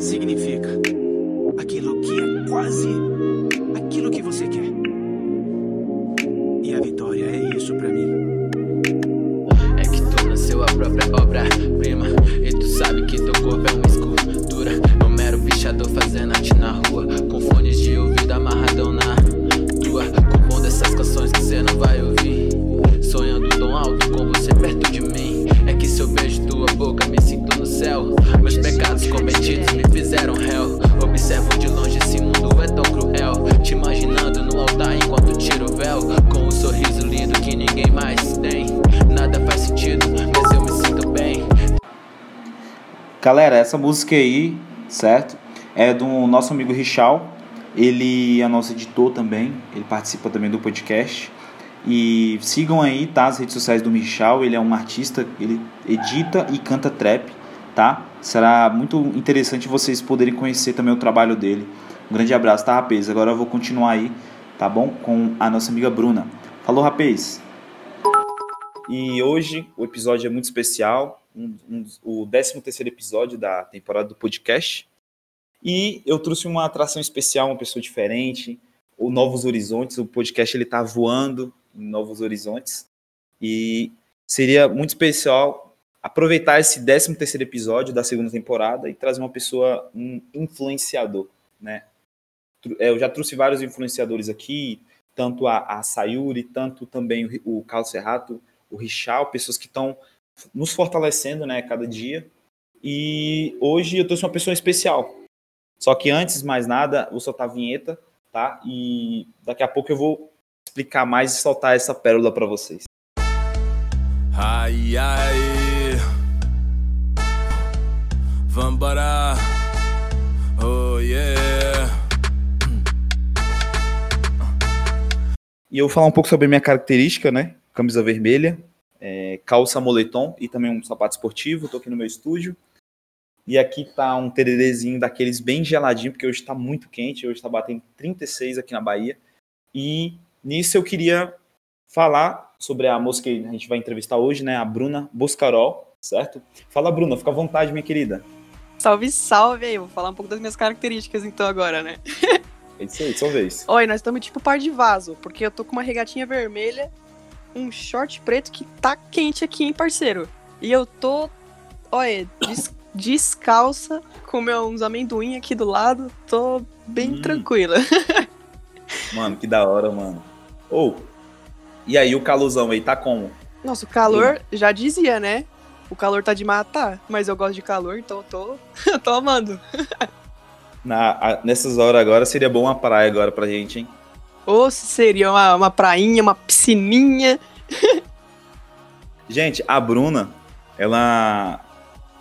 significa aquilo que é quase aquilo que você quer. E a vitória é isso pra mim. É que tu nasceu a própria obra-prima E tu sabe que teu corpo é uma escultura um mero pichador fazendo arte na rua Galera, essa música aí, certo? É do nosso amigo Richal. Ele é nosso editor também. Ele participa também do podcast. E sigam aí, tá? As redes sociais do Richal. Ele é um artista, ele edita e canta trap, tá? Será muito interessante vocês poderem conhecer também o trabalho dele. Um grande abraço, tá, rapaz? Agora eu vou continuar aí, tá bom? Com a nossa amiga Bruna. Falou, rapaz! E hoje o episódio é muito especial, um, um, o 13 terceiro episódio da temporada do podcast. E eu trouxe uma atração especial, uma pessoa diferente, o Novos Horizontes, o podcast ele tá voando em Novos Horizontes. E seria muito especial aproveitar esse 13 terceiro episódio da segunda temporada e trazer uma pessoa, um influenciador, né? É, Eu já trouxe vários influenciadores aqui, tanto a, a Sayuri, tanto também o, o Carlos Serrato, o Richal, pessoas que estão nos fortalecendo, né, cada dia. E hoje eu trouxe uma pessoa especial. Só que antes, mais nada, vou soltar a vinheta, tá? E daqui a pouco eu vou explicar mais e soltar essa pérola para vocês. Ai, ai. Vambora. Oh, yeah. E eu vou falar um pouco sobre a minha característica, né? Camisa vermelha, é, calça moletom e também um sapato esportivo. Tô aqui no meu estúdio. E aqui tá um tererezinho daqueles bem geladinho, porque hoje tá muito quente. Hoje tá batendo 36 aqui na Bahia. E nisso eu queria falar sobre a moça que a gente vai entrevistar hoje, né? A Bruna Boscarol, certo? Fala, Bruna, fica à vontade, minha querida. Salve, salve aí. Vou falar um pouco das minhas características então agora, né? É isso aí, sua vez. Oi, nós estamos tipo par de vaso, porque eu tô com uma regatinha vermelha, um short preto que tá quente aqui, hein, parceiro? E eu tô, olha, des- descalça, com meus amendoim aqui do lado, tô bem Hum. tranquila. Mano, que da hora, mano. Ou, e aí, o calorzão aí, tá como? Nossa, o calor, já dizia, né? O calor tá de matar, mas eu gosto de calor, então eu tô, eu tô amando. Na, a- nessas horas agora, seria bom uma praia agora pra gente, hein? Ou se seria uma, uma prainha, uma piscininha. Gente, a Bruna, ela.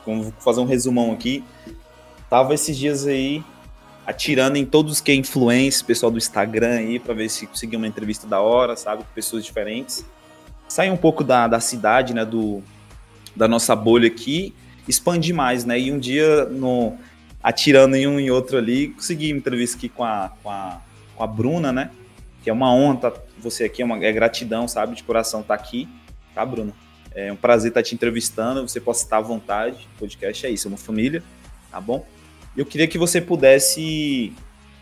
Como vou fazer um resumão aqui. Tava esses dias aí atirando em todos que é influência, pessoal do Instagram aí, pra ver se conseguia uma entrevista da hora, sabe? Com pessoas diferentes. Sair um pouco da, da cidade, né? Do, da nossa bolha aqui, expandir mais, né? E um dia, no, atirando em um e outro ali, consegui uma entrevista aqui com a, com a, com a Bruna, né? Que é uma honra tá, você aqui, é, uma, é gratidão, sabe? De coração estar aqui, tá, Bruna? É um prazer estar te entrevistando. Você pode estar à vontade. O podcast é isso, é uma família, tá bom? Eu queria que você pudesse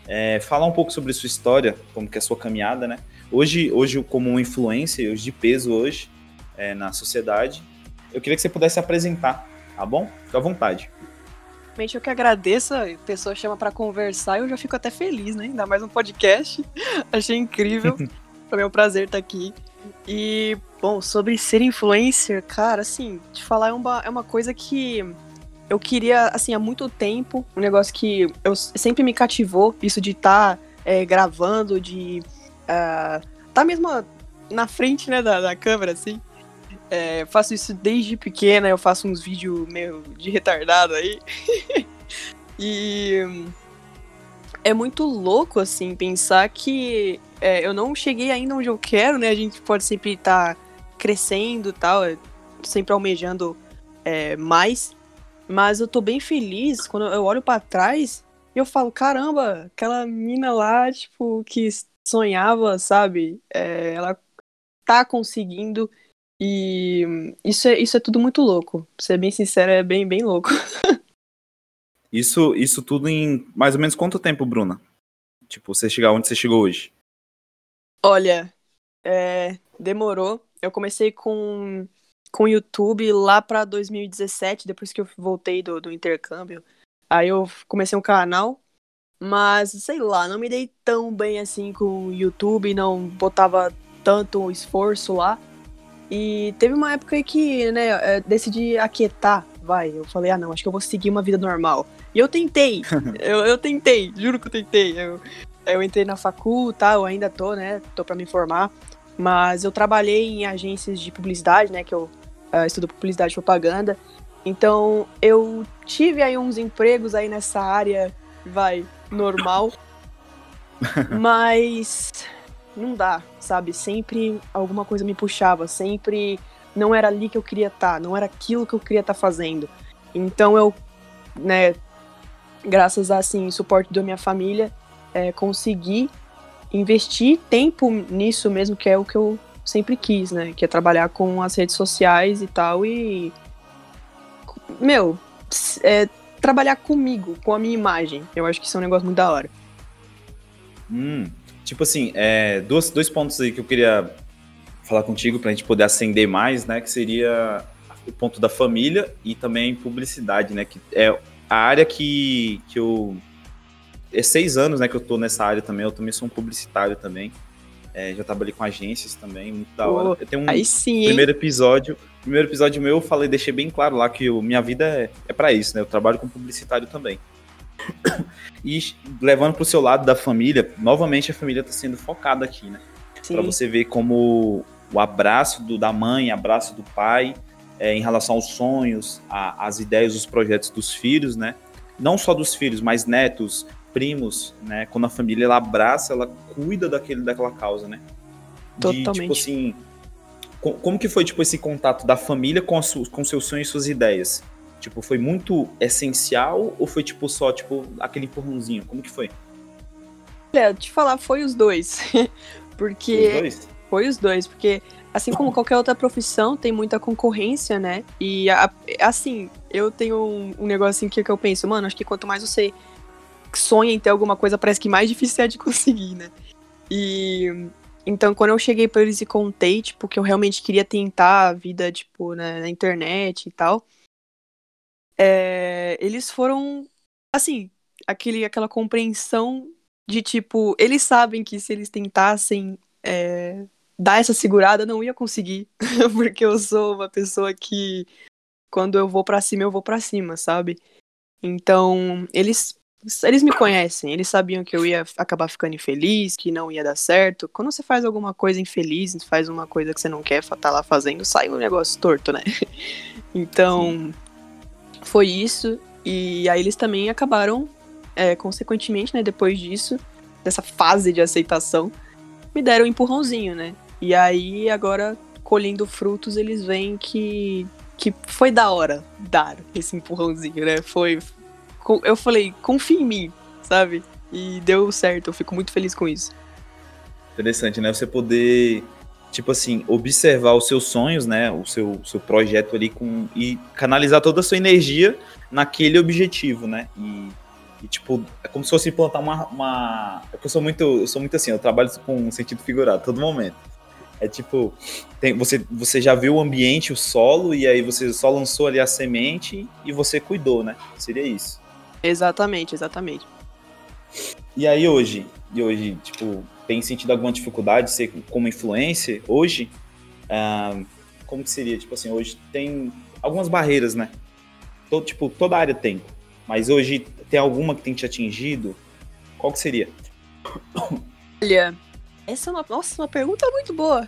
é, falar um pouco sobre sua história, como que é a sua caminhada, né? Hoje, hoje como uma influência, hoje de peso hoje é, na sociedade, eu queria que você pudesse apresentar, tá bom? Fica à vontade. Realmente eu que agradeço, a pessoa chama pra conversar e eu já fico até feliz, né? Ainda mais um podcast. Achei incrível. é um prazer estar aqui. E, bom, sobre ser influencer, cara, assim, te falar é uma, é uma coisa que eu queria, assim, há muito tempo. Um negócio que eu sempre me cativou, isso de estar gravando, de estar tá mesmo na frente, né, da, da câmera, assim. É, faço isso desde pequena, eu faço uns vídeos meio de retardado aí. e é muito louco, assim, pensar que é, eu não cheguei ainda onde eu quero, né? A gente pode sempre estar crescendo e tal, é, sempre almejando é, mais. Mas eu tô bem feliz quando eu olho para trás e eu falo, caramba, aquela mina lá, tipo, que sonhava, sabe? É, ela tá conseguindo. E isso é, isso é tudo muito louco. Pra ser bem sincero, é bem, bem louco. Isso, isso tudo em mais ou menos quanto tempo, Bruna? Tipo, você chegar onde você chegou hoje? Olha, é, demorou. Eu comecei com com o YouTube lá pra 2017, depois que eu voltei do, do intercâmbio. Aí eu comecei um canal, mas sei lá, não me dei tão bem assim com o YouTube, não botava tanto esforço lá. E teve uma época que, né, eu decidi aquietar, vai. Eu falei, ah não, acho que eu vou seguir uma vida normal. E eu tentei, eu, eu tentei, juro que eu tentei. Eu, eu entrei na facul, tá, eu ainda tô, né, tô pra me formar. Mas eu trabalhei em agências de publicidade, né, que eu uh, estudo publicidade e propaganda. Então, eu tive aí uns empregos aí nessa área, vai, normal. mas não dá, sabe? Sempre alguma coisa me puxava, sempre não era ali que eu queria estar, tá, não era aquilo que eu queria estar tá fazendo. Então eu, né, graças a assim, suporte da minha família, é, consegui investir tempo nisso mesmo, que é o que eu sempre quis, né? Que é trabalhar com as redes sociais e tal. E. Meu, é, trabalhar comigo, com a minha imagem. Eu acho que isso é um negócio muito da hora. Hum, tipo assim, é, dois, dois pontos aí que eu queria falar contigo pra gente poder acender mais, né? Que seria o ponto da família e também publicidade, né? Que é a área que, que eu. É seis anos, né, que eu tô nessa área também. Eu também sou um publicitário também. É, já trabalhei com agências também, muito da hora. Eu tenho um aí sim, primeiro episódio. Primeiro episódio meu, eu falei, deixei bem claro lá que eu, minha vida é, é para isso, né? Eu trabalho com publicitário também. E levando pro seu lado da família, novamente a família tá sendo focada aqui, né? Para você ver como o abraço do, da mãe, abraço do pai, é, em relação aos sonhos, a, as ideias, os projetos dos filhos, né? Não só dos filhos, mas netos, primos, né? Quando a família ela abraça, ela cuida daquele, daquela causa, né? De, Totalmente. tipo assim, como que foi tipo esse contato da família com, su, com seus sonhos e suas ideias? Tipo, foi muito essencial ou foi tipo só tipo aquele empurrãozinho? Como que foi? É, te falar, foi os dois. porque os dois? foi os dois, porque assim como qualquer outra profissão, tem muita concorrência, né? E assim, eu tenho um, um negocinho que, que eu penso, mano, acho que quanto mais você sonha em ter alguma coisa, parece que mais difícil é de conseguir, né? E então, quando eu cheguei para eles e contei, tipo, que eu realmente queria tentar a vida, tipo, na, na internet e tal, é, eles foram, assim, aquele, aquela compreensão de, tipo, eles sabem que se eles tentassem é, dar essa segurada, não ia conseguir, porque eu sou uma pessoa que, quando eu vou para cima, eu vou para cima, sabe? Então, eles eles me conhecem, eles sabiam que eu ia acabar ficando infeliz, que não ia dar certo. Quando você faz alguma coisa infeliz, faz uma coisa que você não quer estar tá lá fazendo, sai um negócio torto, né? Então, Sim. Foi isso. E aí eles também acabaram, é, consequentemente, né, depois disso, dessa fase de aceitação, me deram um empurrãozinho, né? E aí, agora, colhendo frutos, eles veem que, que foi da hora dar esse empurrãozinho, né? Foi, eu falei, confia em mim, sabe? E deu certo, eu fico muito feliz com isso. Interessante, né? Você poder, tipo assim, observar os seus sonhos, né? O seu, seu projeto ali com, e canalizar toda a sua energia naquele objetivo, né? E, e tipo, é como se fosse implantar uma. uma... É eu sou muito. Eu sou muito assim, eu trabalho com sentido figurado todo momento. É tipo, tem, você, você já viu o ambiente, o solo, e aí você só lançou ali a semente e você cuidou, né? Seria isso. Exatamente, exatamente. E aí hoje, e hoje, tipo, tem sentido alguma dificuldade ser como influencer hoje? Ah, como que seria? Tipo assim, hoje tem algumas barreiras, né? Todo, tipo, toda área tem. Mas hoje tem alguma que tem te atingido? Qual que seria? Olha, essa é uma, nossa, uma pergunta muito boa.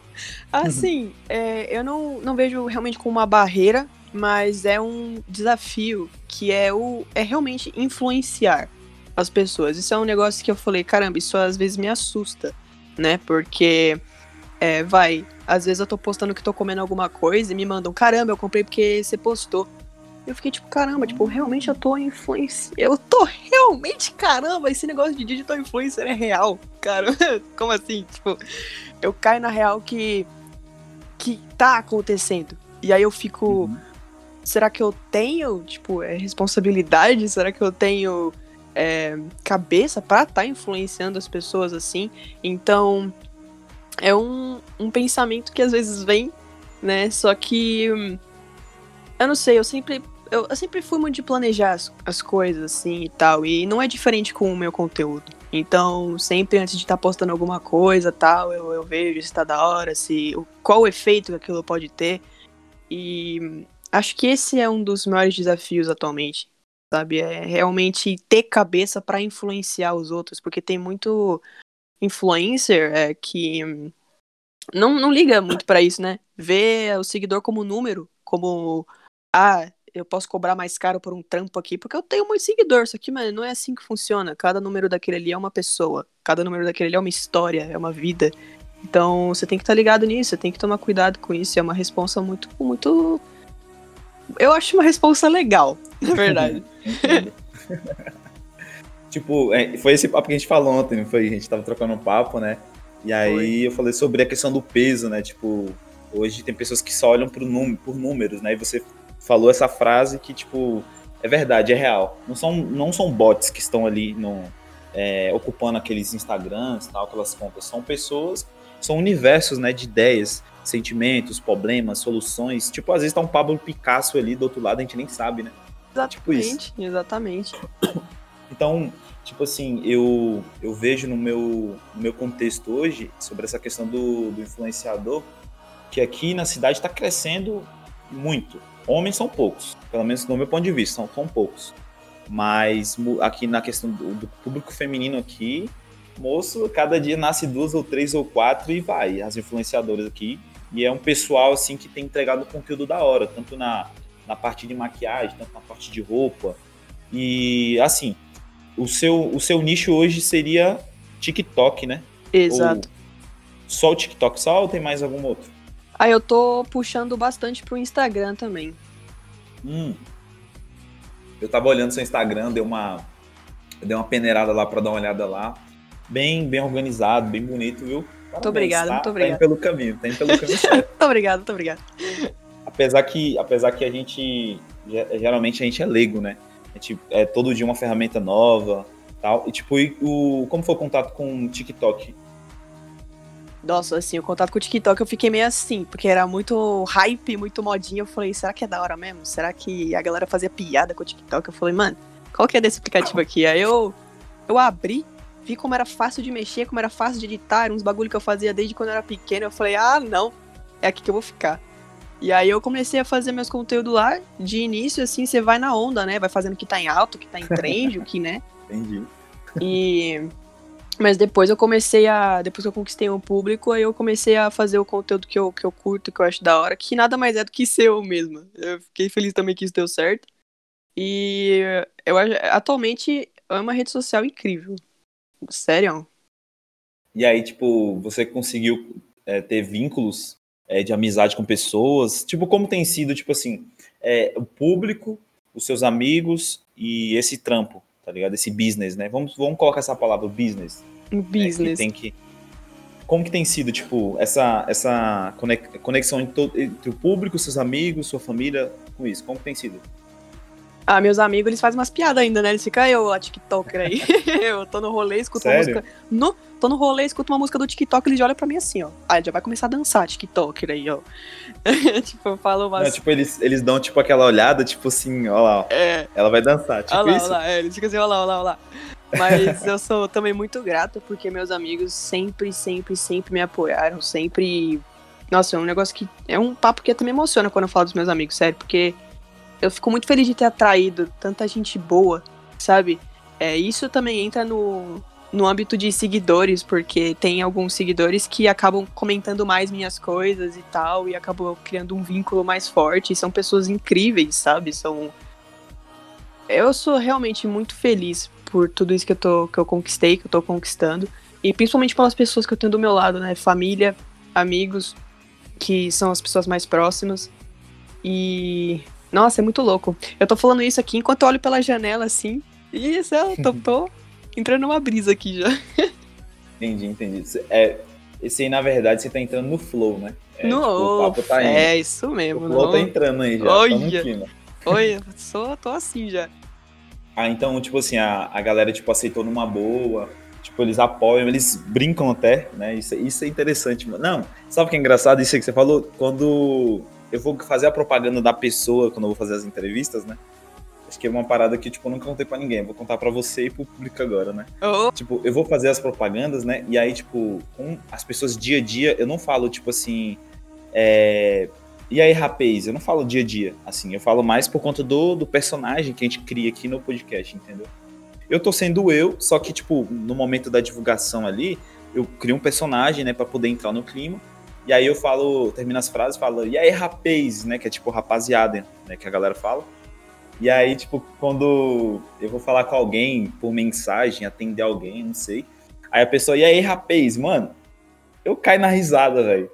assim, uhum. é, eu não, não vejo realmente como uma barreira, mas é um desafio que é o é realmente influenciar as pessoas. Isso é um negócio que eu falei, caramba, isso às vezes me assusta, né? Porque é, vai, às vezes eu tô postando que tô comendo alguma coisa e me mandam, caramba, eu comprei porque você postou. Eu fiquei tipo, caramba, tipo, realmente eu tô influenciando. Eu tô realmente, caramba, esse negócio de digital influencer é real, cara. Como assim? Tipo, eu caio na real que que tá acontecendo. E aí eu fico uhum será que eu tenho, tipo, é, responsabilidade? Será que eu tenho é, cabeça para estar tá influenciando as pessoas assim? Então, é um, um pensamento que às vezes vem, né? Só que. Hum, eu não sei, eu sempre. Eu, eu sempre fui muito de planejar as, as coisas, assim, e tal. E não é diferente com o meu conteúdo. Então, sempre antes de estar tá postando alguma coisa, tal, eu, eu vejo se tá da hora, se qual o efeito que aquilo pode ter. E acho que esse é um dos maiores desafios atualmente, sabe? É realmente ter cabeça para influenciar os outros, porque tem muito influencer é, que não, não liga muito para isso, né? Vê o seguidor como número, como ah, eu posso cobrar mais caro por um trampo aqui, porque eu tenho muito seguidor. Isso aqui, mano, não é assim que funciona. Cada número daquele ali é uma pessoa. Cada número daquele ali é uma história, é uma vida. Então você tem que estar tá ligado nisso, você tem que tomar cuidado com isso. É uma responsa muito, muito. Eu acho uma responsa legal, na verdade. tipo, é, foi esse papo que a gente falou ontem, não foi? A gente tava trocando um papo, né? E aí foi. eu falei sobre a questão do peso, né? Tipo, hoje tem pessoas que só olham por, num, por números, né? E você falou essa frase que, tipo, é verdade, é real. Não são, não são bots que estão ali no, é, ocupando aqueles Instagrams, tal, aquelas contas. São pessoas, são universos, né, de ideias, sentimentos, problemas, soluções. Tipo, às vezes tá um Pablo Picasso ali do outro lado, a gente nem sabe, né? Exatamente, tipo isso. exatamente. Então, tipo assim, eu, eu vejo no meu, no meu contexto hoje, sobre essa questão do, do influenciador, que aqui na cidade está crescendo muito Homens são poucos, pelo menos no meu ponto de vista, são, são poucos. Mas aqui na questão do, do público feminino aqui, moço, cada dia nasce duas ou três ou quatro e vai, as influenciadoras aqui. E é um pessoal assim que tem entregado conteúdo da hora, tanto na, na parte de maquiagem, tanto na parte de roupa. E assim, o seu, o seu nicho hoje seria TikTok, né? Exato. Ou só o TikTok só ou tem mais algum outro? Aí eu tô puxando bastante pro Instagram também. Hum. Eu tava olhando seu Instagram, deu uma, deu uma peneirada lá para dar uma olhada lá. Bem, bem organizado, bem bonito, viu? Muito obrigado, tá? muito obrigado. Tá indo pelo caminho, tá pelo caminho certo. muito obrigado, muito obrigado. Apesar que, apesar que a gente, geralmente a gente é leigo, né? A gente, é todo dia uma ferramenta nova, tal. E tipo, e o, como foi o contato com o TikTok? Nossa, assim, o contato com o TikTok eu fiquei meio assim, porque era muito hype, muito modinha. Eu falei, será que é da hora mesmo? Será que a galera fazia piada com o TikTok? Eu falei, mano, qual que é desse aplicativo aqui? Aí eu, eu abri, vi como era fácil de mexer, como era fácil de editar, uns bagulho que eu fazia desde quando eu era pequeno. Eu falei, ah, não, é aqui que eu vou ficar. E aí eu comecei a fazer meus conteúdos lá. De início, assim, você vai na onda, né? Vai fazendo o que tá em alto, o que tá em trend, o que, né? Entendi. E mas depois eu comecei a. Depois que eu conquistei o público, aí eu comecei a fazer o conteúdo que eu, que eu curto, que eu acho da hora, que nada mais é do que ser eu mesma. Eu fiquei feliz também que isso deu certo. E eu atualmente é uma rede social incrível. Sério. E aí, tipo, você conseguiu é, ter vínculos é, de amizade com pessoas? Tipo, como tem sido, tipo assim, é, o público, os seus amigos e esse trampo? tá ligado? Esse business, né? Vamos, vamos colocar essa palavra, business. Business. Né? Que tem que... Como que tem sido, tipo, essa, essa conexão entre, entre o público, seus amigos, sua família, com isso? Como que tem sido? Ah, meus amigos, eles fazem umas piadas ainda, né? Eles ficam, eu, a TikToker aí. eu tô no rolê, escuto Sério? uma música. No, tô no rolê, escuto uma música do TikTok, eles olham pra mim assim, ó. Ah, já vai começar a dançar TikToker aí, ó. tipo, eu falo umas... Não, tipo, eles, eles dão, tipo, aquela olhada, tipo assim, ó lá, ó. É. Ela vai dançar, tipo olha lá, isso. Olha lá, é, eles ficam assim, ó lá, ó lá, ó lá. Mas eu sou também muito grato porque meus amigos sempre, sempre, sempre me apoiaram, sempre. Nossa, é um negócio que. É um papo que até me emociona quando eu falo dos meus amigos, sério, porque eu fico muito feliz de ter atraído tanta gente boa, sabe? É, isso também entra no, no âmbito de seguidores, porque tem alguns seguidores que acabam comentando mais minhas coisas e tal, e acabam criando um vínculo mais forte. São pessoas incríveis, sabe? São. Eu sou realmente muito feliz por tudo isso que eu, tô, que eu conquistei, que eu tô conquistando. E principalmente pelas pessoas que eu tenho do meu lado, né? Família, amigos, que são as pessoas mais próximas. E nossa, é muito louco. Eu tô falando isso aqui enquanto eu olho pela janela, assim. E isso, eu tô, tô entrando numa brisa aqui já. Entendi, entendi. É, Esse aí, na verdade, você tá entrando no flow, né? É, no, tipo, o papo tá indo. é isso O mesmo. flow no- tá entrando aí já. Tá Olha. Oi, eu sou, tô assim já. Ah, então, tipo assim, a, a galera, tipo, aceitou numa boa. Tipo, eles apoiam, eles brincam até, né? Isso, isso é interessante. Não, sabe o que é engraçado? Isso aí que você falou? Quando eu vou fazer a propaganda da pessoa, quando eu vou fazer as entrevistas, né? Acho que é uma parada que, tipo, eu nunca contei pra ninguém. Vou contar pra você e pro público agora, né? Oh, Tipo, eu vou fazer as propagandas, né? E aí, tipo, com as pessoas dia a dia, eu não falo, tipo assim. É... E aí, rapaz? Eu não falo dia a dia, assim. Eu falo mais por conta do, do personagem que a gente cria aqui no podcast, entendeu? Eu tô sendo eu, só que, tipo, no momento da divulgação ali, eu crio um personagem, né, pra poder entrar no clima. E aí eu falo, termino as frases, falo, e aí, rapaz, né? Que é tipo rapaziada, né? Que a galera fala. E aí, tipo, quando eu vou falar com alguém por mensagem, atender alguém, não sei. Aí a pessoa, e aí, rapaz, mano, eu caio na risada, velho.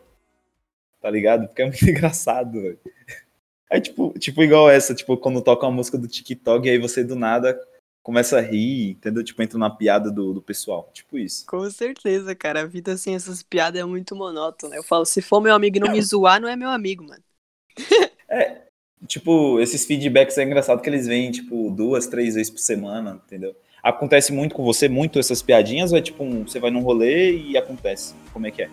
Tá ligado? Porque é muito engraçado, velho. É tipo, tipo igual essa, tipo, quando toca uma música do TikTok e aí você do nada começa a rir, entendeu? Tipo, entra na piada do, do pessoal. Tipo isso. com certeza, cara. A vida sem essas piadas é muito monótona. Eu falo, se for meu amigo e não me zoar, não é meu amigo, mano. Tipo, esses feedbacks é engraçado que eles vêm, tipo, duas, três vezes por semana, entendeu? Acontece muito com você, muito essas piadinhas, ou é tipo, um, você vai num rolê e acontece? Como é que é?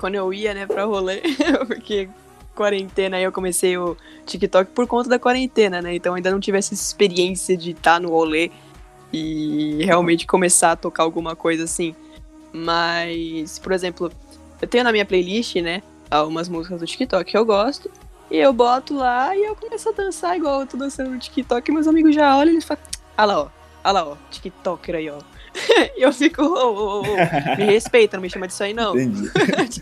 Quando eu ia, né, pra rolê, porque quarentena aí eu comecei o TikTok por conta da quarentena, né? Então ainda não tive essa experiência de estar no rolê e realmente começar a tocar alguma coisa assim. Mas, por exemplo, eu tenho na minha playlist, né, algumas músicas do TikTok que eu gosto. E eu boto lá e eu começo a dançar igual eu tô dançando no TikTok. E meus amigos já olham e eles falam: Ah lá, ó. Ah lá, ó. TikToker aí, ó. e eu fico: ô, ô, ô, Me respeita, não me chama disso aí, não. Entendi.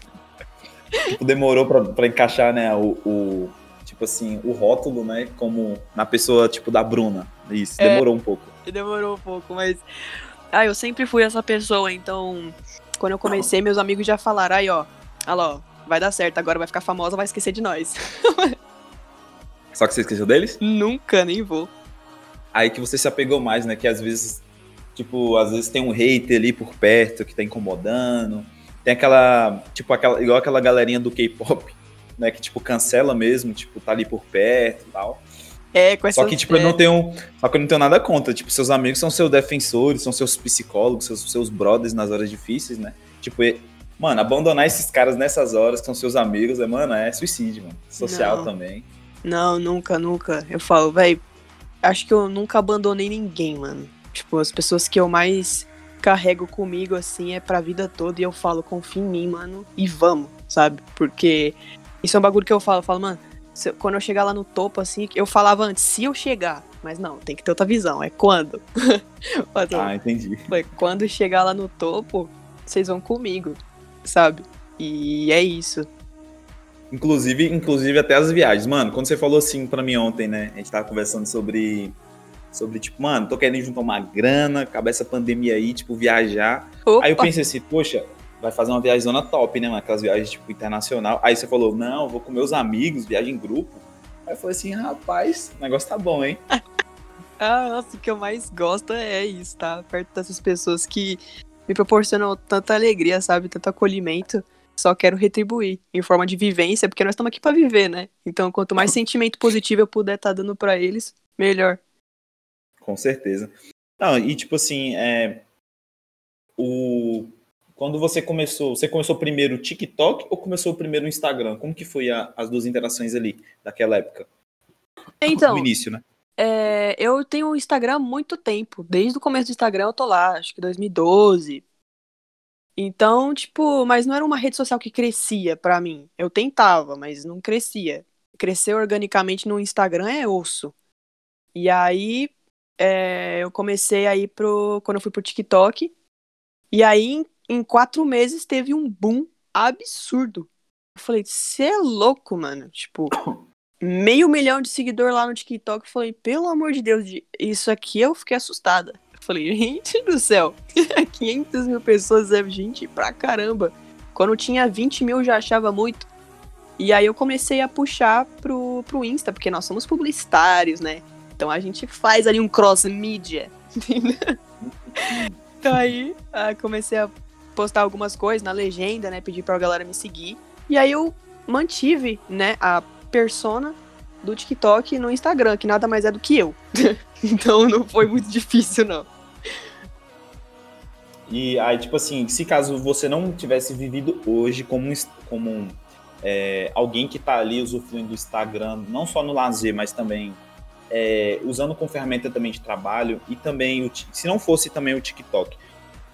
tipo, demorou pra, pra encaixar, né, o, o- tipo assim, o rótulo, né, como na pessoa, tipo, da Bruna. Isso, É. demorou um pouco. Demorou um pouco, mas. Ah, eu sempre fui essa pessoa, então. Quando eu comecei, meus amigos já falaram: aí, ó. Olha lá, ó. Vai dar certo, agora vai ficar famosa, vai esquecer de nós. Só que você esqueceu deles? Nunca, nem vou. Aí que você se apegou mais, né, que às vezes, tipo, às vezes tem um hater ali por perto que tá incomodando. Tem aquela, tipo, aquela, igual aquela galerinha do K-pop, né, que, tipo, cancela mesmo, tipo, tá ali por perto e tal. É, com essa. Só que, tipo, eu não tenho. Só que eu não tenho nada contra. Tipo, seus amigos são seus defensores, são seus psicólogos, seus, seus brothers nas horas difíceis, né? Tipo, e- mano, abandonar esses caras nessas horas que são seus amigos, é, mano, é suicídio, mano. Social Não. também. Não, nunca, nunca. Eu falo, véi, acho que eu nunca abandonei ninguém, mano. Tipo, as pessoas que eu mais carrego comigo, assim, é pra vida toda. E eu falo, confia em mim, mano, e vamos, sabe? Porque isso é um bagulho que eu falo. Eu falo, mano, eu- quando eu chegar lá no topo, assim, eu falava antes, se eu chegar. Mas não, tem que ter outra visão. É quando. Ah, entendi. Foi quando chegar lá no topo, vocês vão comigo, sabe? E é isso. Inclusive, inclusive até as viagens. Mano, quando você falou assim pra mim ontem, né? A gente tava conversando sobre. Sobre, tipo, mano, tô querendo juntar uma grana, acabar essa pandemia aí, tipo, viajar. Opa, Aí eu pensei assim, poxa, vai fazer uma viagem zona top, né, mano? Aquelas viagens, tipo, internacional. Aí você falou, não, vou com meus amigos, viagem em grupo. Aí eu falei assim, rapaz, o negócio tá bom, hein? Ah, nossa, o que eu mais gosto é isso, tá? Perto dessas pessoas que me proporcionam tanta alegria, sabe? Tanto acolhimento. Só quero retribuir em forma de vivência, porque nós estamos aqui pra viver, né? Então, quanto mais sentimento positivo eu puder estar dando pra eles, melhor. Com certeza. Não, e tipo assim, é, o, quando você começou, você começou primeiro o TikTok ou começou primeiro o Instagram? Como que foi a- as duas interações ali, daquela época? Então, No início, né? É, eu tenho o Instagram há muito tempo. Desde o começo do Instagram eu tô lá, acho que 2012. Então, tipo, mas não era uma rede social que crescia pra mim. Eu tentava, mas não crescia. Crescer organicamente no Instagram é osso. E aí, é, eu comecei aí pro. Quando eu fui pro TikTok. E aí, em, quatro meses, teve um boom absurdo. Eu falei, você é louco, mano. Tipo, meio milhão de seguidor lá no TikTok. Eu falei, pelo amor de Deus, de- isso aqui eu fiquei assustada. Eu falei, gente do céu, 500 mil pessoas é gente pra caramba. Quando tinha 20 mil já achava muito. E aí eu comecei a puxar pro, pro Insta, porque nós somos publicitários, né? Então a gente faz ali um cross-mídia. então aí ah, comecei a postar algumas coisas na legenda, né? Pedir pra galera me seguir. E aí eu mantive, né, a persona do TikTok no Instagram, que nada mais é do que eu. então não foi muito difícil, não. E aí, tipo assim, se caso você não tivesse vivido hoje como, como é, alguém que tá ali usufruindo do Instagram, não só no lazer, mas também é, usando como ferramenta também de trabalho, e também, o, se não fosse também o TikTok,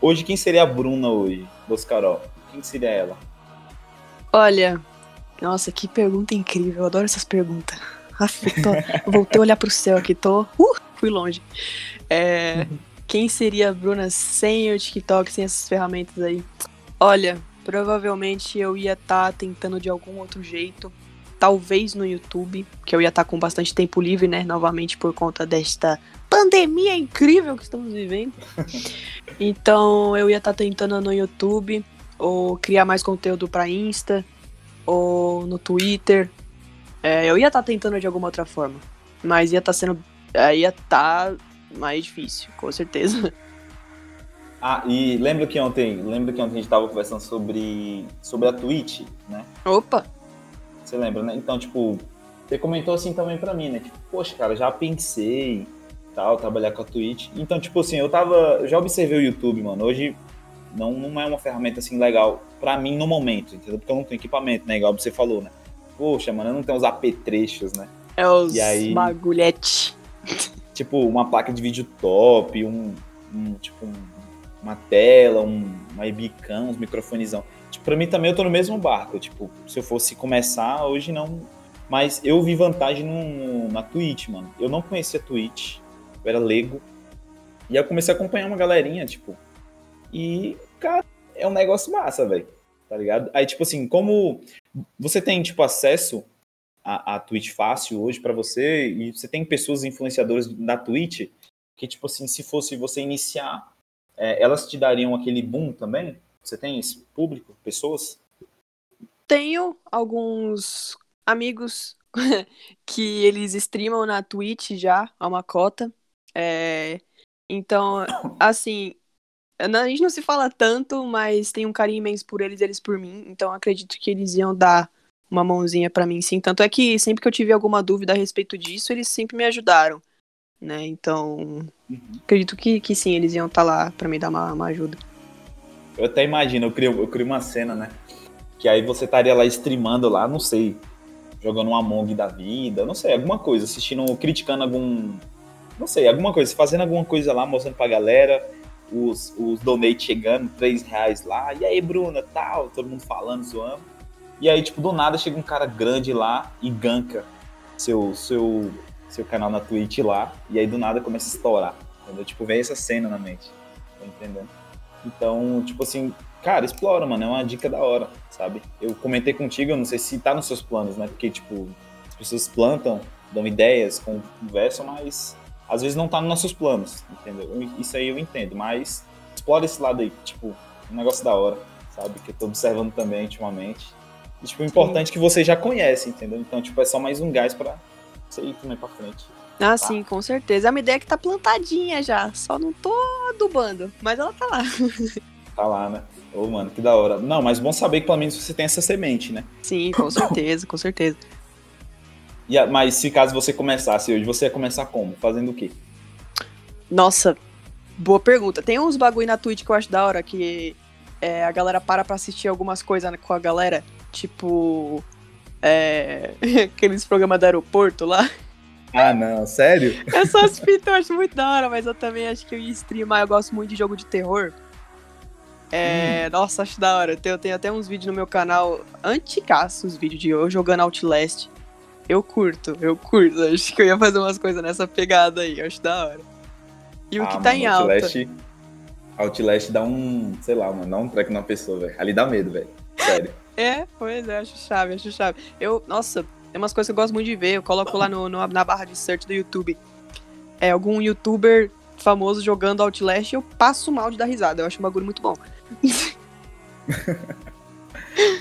hoje quem seria a Bruna hoje, Boscarol? Quem seria ela? Olha, nossa, que pergunta incrível, eu adoro essas perguntas. Aff, tô, voltei a olhar pro céu aqui, tô. Uh, fui longe. É, quem seria a Bruna sem o TikTok, sem essas ferramentas aí? Olha, provavelmente eu ia estar tá tentando de algum outro jeito. Talvez no YouTube, que eu ia estar tá com bastante tempo livre, né? Novamente por conta desta pandemia incrível que estamos vivendo. Então eu ia estar tá tentando no YouTube, ou criar mais conteúdo para Insta, ou no Twitter. É, eu ia estar tá tentando de alguma outra forma, mas ia estar tá sendo. É, ia estar tá mais difícil, com certeza. Ah, e lembra que ontem, lembra que ontem a gente estava conversando sobre, sobre a Twitch, né? Opa! Você lembra, né? Então, tipo, você comentou assim também para mim, né? Tipo, poxa, cara, já pensei tal, trabalhar com a Twitch. Então, tipo assim, eu tava. Eu já observei o YouTube, mano. Hoje não, não é uma ferramenta assim legal para mim no momento, entendeu? Porque eu não tenho equipamento, né? Igual você falou, né? Poxa, mano, eu não tenho os apetrechos, né? É os aí, bagulhete. Tipo, uma placa de vídeo top, um, um tipo, um, uma tela, um, uma webcam, uns microfonezão. Tipo, pra mim também eu tô no mesmo barco. Tipo, se eu fosse começar, hoje não. Mas eu vi vantagem no, na Twitch, mano. Eu não conhecia a Twitch, eu era leigo. E aí eu comecei a acompanhar uma galerinha, tipo, e, cara, é um negócio massa, velho. Tá ligado? Aí, tipo assim, como você tem, tipo, acesso a, a Twitch fácil hoje para você, e você tem pessoas influenciadoras da Twitch, que, tipo assim, se fosse você iniciar, é, elas te dariam aquele boom também? Você tem esse público, pessoas? Tenho alguns amigos que eles streamam na Twitch já, há uma cota. É, então, assim, a gente não se fala tanto, mas tem um carinho imenso por eles, eles por mim. Então acredito que eles iam dar uma mãozinha para mim, sim. Tanto é que sempre que eu tive alguma dúvida a respeito disso, eles sempre me ajudaram, né? Então uhum. acredito que, que sim, eles iam estar tá lá para me dar uma, uma, ajuda. Eu até imagino, eu crio, eu crio uma cena, né? Que aí você estaria lá streamando lá, não sei, jogando um Among da vida, não sei, alguma coisa, assistindo, criticando algum. Não sei, alguma coisa, fazendo alguma coisa lá, mostrando pra galera os, os donate chegando, 3 reais lá, e aí, Bruna, tal, todo mundo falando, zoando. E aí, tipo, do nada chega um cara grande lá e ganka seu, seu, seu canal na Twitch lá, e aí do nada começa a estourar. Entendeu? Tipo, vem essa cena na mente. Tá entendendo? Então, tipo assim, cara, explora, mano. É uma dica da hora, sabe? Eu comentei contigo, eu não sei se tá nos seus planos, né? Porque, tipo, as pessoas plantam, dão ideias, conversam, mas às vezes não tá nos nossos planos, entendeu? Isso aí eu entendo, mas explora esse lado aí, tipo, um negócio da hora, sabe? Que eu tô observando também ultimamente. E, tipo, o importante é que você já conhece, entendeu? Então, tipo, é só mais um gás pra você ir também pra frente. Ah, tá? sim, com certeza. É uma ideia que tá plantadinha já, só não tô adubando, mas ela tá lá. Tá lá, né? Ô, oh, mano, que da hora. Não, mas bom saber que pelo menos você tem essa semente, né? Sim, com certeza, com certeza. E, mas se caso você começasse hoje, você ia começar como? Fazendo o quê? Nossa, boa pergunta. Tem uns bagulho na Twitch que eu acho da hora que é, a galera para pra assistir algumas coisas com a galera, tipo. É, aqueles programas do aeroporto lá. Ah, não, sério? Essas fitas eu acho muito da hora, mas eu também acho que eu ia streamar. Eu gosto muito de jogo de terror. É, hum. Nossa, acho da hora. Eu tenho, eu tenho, até uns vídeos no meu canal anticaço, os vídeos de eu jogando Outlast. Eu curto, eu curto. Acho que eu ia fazer umas coisas nessa pegada aí, acho da hora. E o ah, que tá mano, em alta? Outlast, Outlast dá um, sei lá, mano, dá um track na pessoa, velho. Ali dá medo, velho. Sério. é, pois é, acho chave, acho chave. Eu, nossa, tem umas coisas que eu gosto muito de ver. Eu coloco lá no, no na barra de search do YouTube. É algum youtuber famoso jogando Outlast e eu passo mal de dar risada. Eu acho um bagulho muito bom.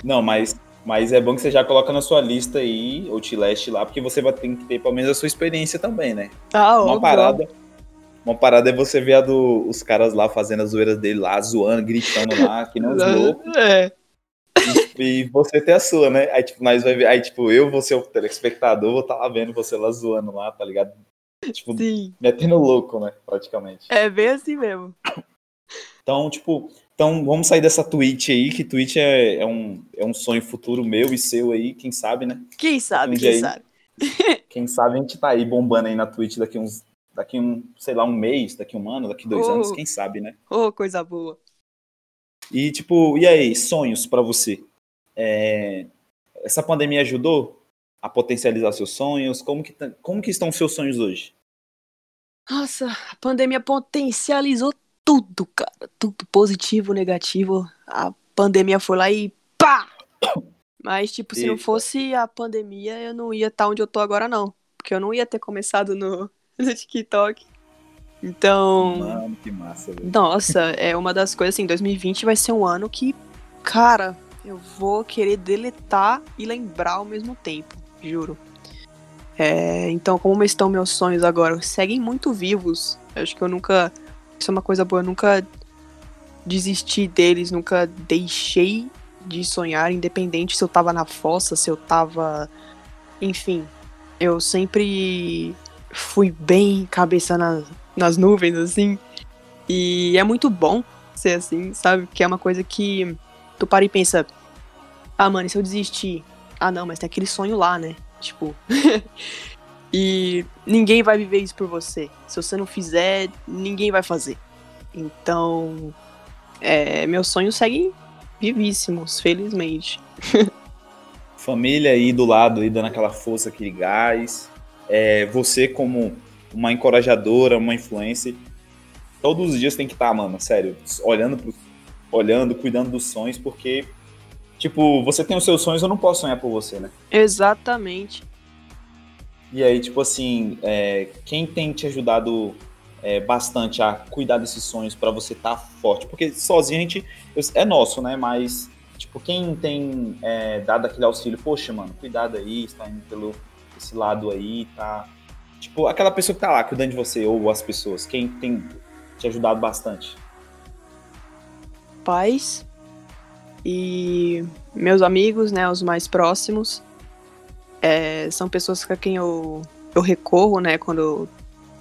Não, mas mas é bom que você já coloca na sua lista aí, Outlast lá, porque você vai ter que ter pelo menos a sua experiência também, né? Ah, Uma óbvio. parada. uma parada é você ver a do, os caras lá fazendo as zoeiras dele lá, zoando, gritando lá, que nem os loucos. É. E, e você ter a sua, né? Aí, tipo, nós vai ver. Aí, tipo, eu vou ser o telespectador, vou estar lá vendo você lá zoando lá, tá ligado? Tipo, Sim. metendo louco, né? Praticamente. É bem assim mesmo. Então, tipo, então vamos sair dessa Twitch aí, que Twitch é, é, um, é um sonho futuro meu e seu aí, quem sabe, né? Quem sabe, Um quem aí. sabe. Quem sabe a gente tá aí bombando aí na Twitch daqui uns. Daqui um, sei lá, um mês, daqui um ano, daqui dois Oh. anos, quem sabe, né? Ô, coisa boa. E, tipo, e aí, sonhos pra você? É, essa pandemia ajudou a potencializar seus sonhos? Como que, tá- como que estão os seus sonhos hoje? Nossa, a pandemia potencializou tudo, cara. Tudo positivo, negativo. A pandemia foi lá e pá! Mas, tipo, se não fosse a pandemia, eu não ia estar onde eu tô agora, não. Porque eu não ia ter começado no, no TikTok. Então, Mano, que massa, velho. nossa, é uma das coisas assim, 2020 vai ser um ano que, cara, eu vou querer deletar e lembrar ao mesmo tempo, juro. É, então, como estão meus sonhos agora? Seguem muito vivos. Eu acho que eu nunca. Isso é uma coisa boa, eu nunca desisti deles, nunca deixei de sonhar, independente se eu tava na fossa, se eu tava. Enfim, eu sempre fui bem cabeça na- nas nuvens, assim. E é muito bom ser assim, sabe? Que é uma coisa que tu para e pensa: ah, mano, e se eu desistir? Ah, não, mas tem aquele sonho lá, né? Tipo. e ninguém vai viver isso por você. Se você não fizer, ninguém vai fazer. Então, é, meus sonhos seguem vivíssimos, felizmente. Família aí do lado, aí dando aquela força, aquele gás. É, você como uma encorajadora, uma influencer, todos os dias tem que estar, mano, sério, olhando, pro, olhando, cuidando dos sonhos, porque, tipo, você tem os seus sonhos, eu não posso sonhar por você, né? Exatamente. E aí, tipo assim, é, quem tem te ajudado é, bastante a cuidar desses sonhos pra você estar forte? Porque sozinho a gente. É nosso, né? Mas, tipo, quem tem é, dado aquele auxílio, poxa, mano, cuidado aí, está indo pelo esse lado aí, tá. Tipo, aquela pessoa que tá lá cuidando de você, ou as pessoas, quem tem te ajudado bastante? pais e meus amigos, né, os mais próximos, é, são pessoas com quem eu, eu recorro, né, quando eu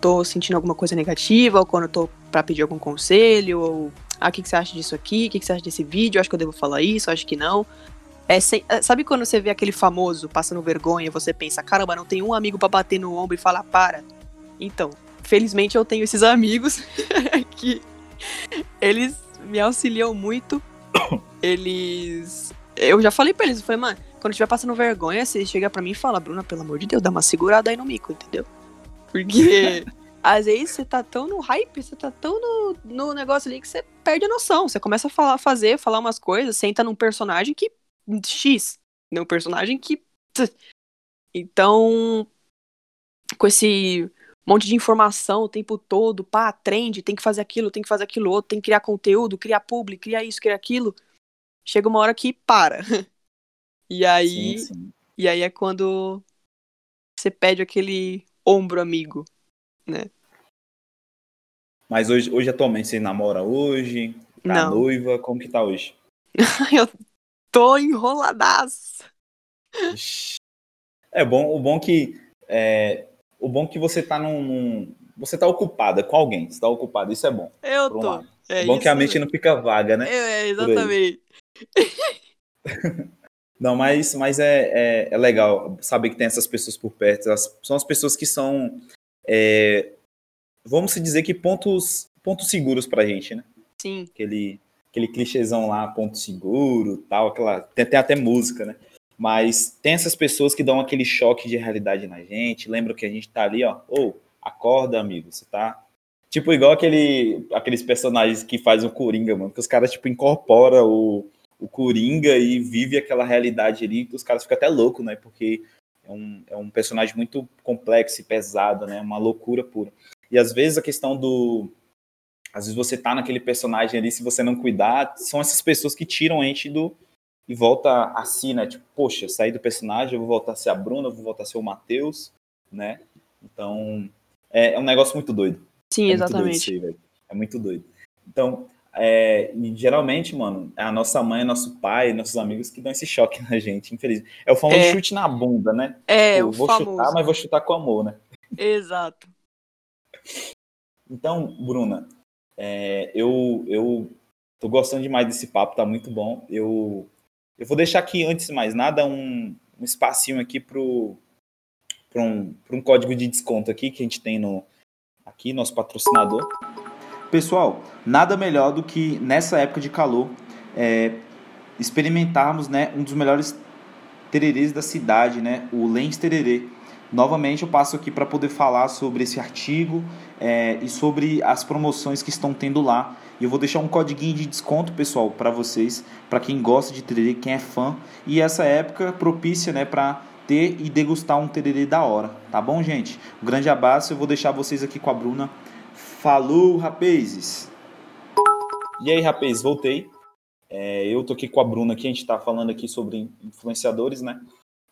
tô sentindo alguma coisa negativa, ou quando tô pra pedir algum conselho, ou ah, o que, que você acha disso aqui, o que, que você acha desse vídeo, acho que eu devo falar isso, acho que não. É sem- é, sabe quando você vê aquele famoso passando vergonha e você pensa, caramba, não tem um amigo pra bater no ombro e falar, para? Então, felizmente eu tenho esses amigos que eles me auxiliam muito. Eles. Eu já falei pra eles, eu falei, mano, quando estiver passando vergonha, você chega pra mim e fala, Bruna, pelo amor de Deus, dá uma segurada aí no mico, entendeu? Porque às vezes você tá tão no hype, você tá tão no, no negócio ali que você perde a noção. Você começa a falar, fazer, falar umas coisas, senta num personagem que. X. Num personagem que. Então. Com esse monte de informação o tempo todo, pá, trend, tem que fazer aquilo, tem que fazer aquilo outro, tem que criar conteúdo, criar publi, criar isso, criar aquilo. Chega uma hora que para. E aí, Sim, sim. e aí é quando você pede aquele ombro amigo. Mas hoje, hoje atualmente você namora hoje? Tá Não. noiva? Como que tá hoje? Eu tô enroladaço. É bom, o bom que é, o bom que você tá num, num- você tá ocupada com alguém, você tá ocupado, isso é bom. Eu um tô. lado. É É bom que a mente não fica vaga, né? É, exatamente. Não, mas, mas é, é, é legal saber que tem essas pessoas por perto. Elas são as pessoas que são, é, vamos se dizer que pontos, pontos seguros pra gente, né? Sim. Aquele, aquele clichêzão lá, ponto seguro, tal, aquela, tem, tem até música, né? Mas tem essas pessoas que dão aquele choque de realidade na gente, lembram que a gente tá ali, ó, ô, acorda, amigo, você tá... Tipo, igual aquele, aqueles personagens que fazem o Coringa, mano, que os caras, tipo, incorporam o, o Coringa e vive aquela realidade ali, que os caras ficam até loucos, né? Porque é um, é um personagem muito complexo e pesado, né? Uma loucura pura. E às vezes a questão do. Às vezes você tá naquele personagem ali, se você não cuidar, são essas pessoas que tiram a gente do. E volta a si, né? Tipo, poxa, saí do personagem, eu vou voltar a ser a Bruna, eu vou voltar a ser o Matheus, né? Então, é, é um negócio muito doido. Sim, É muito doido exatamente. aí. É muito doido. Então, é, e geralmente, mano, é a nossa mãe, nosso pai, nossos amigos que dão esse choque na gente, infelizmente. É o famoso É. chute na bunda, né? É, Eu o vou famoso. chutar, mas vou chutar com amor, né? Exato. Então, Bruna, é, eu, eu tô gostando demais desse papo, tá muito bom. Eu, eu vou deixar aqui, antes de mais nada, um, um espacinho aqui pro, pro um, pro um código de desconto aqui que a gente tem no aqui, nosso patrocinador. Pessoal, nada melhor do que nessa época de calor é, experimentarmos né, um dos melhores tererês da cidade, né, o Lens Tererê. Novamente eu passo aqui para poder falar sobre esse artigo é, e sobre as promoções que estão tendo lá. E eu vou deixar um codiguinho de desconto, pessoal, para vocês, para quem gosta de tererê, quem é fã. E essa época propícia né, para ter e degustar um tererê da hora. Tá bom, gente? Um grande abraço. Eu vou deixar vocês aqui com a Bruna. Falou, rapazes! E aí, rapaz, voltei. É, eu tô aqui com a Bruna aqui, a gente tá falando aqui sobre influenciadores, né?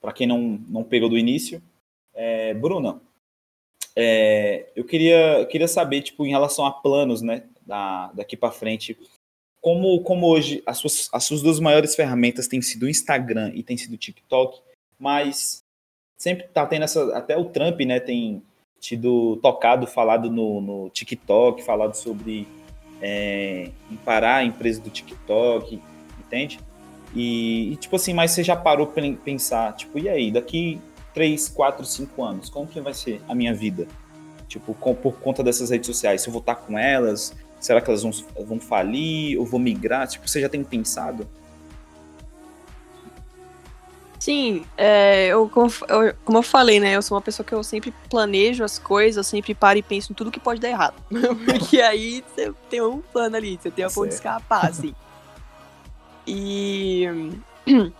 Para quem não, não pegou do início. É, Bruna, é, eu queria, queria saber, tipo, em relação a planos, né? Da, daqui para frente, como, como hoje as suas, as suas duas maiores ferramentas têm sido o Instagram e tem sido o TikTok, mas sempre tá tendo essa. Até o Trump, né, tem tido tocado, falado no, no TikTok, falado sobre é, parar a empresa do TikTok, entende? E, e, tipo assim, mas você já parou para pensar, tipo, e aí, daqui 3, 4, 5 anos, como que vai ser a minha vida? Tipo, com, por conta dessas redes sociais, se eu vou estar com elas, será que elas vão, vão falir, ou vou migrar? Tipo, você já tem pensado? Sim, é, eu, como, eu, como eu falei, né? Eu sou uma pessoa que eu sempre planejo as coisas, eu sempre paro e penso em tudo que pode dar errado. Porque aí você tem um plano ali, você tem a ponto de escapar, assim. E.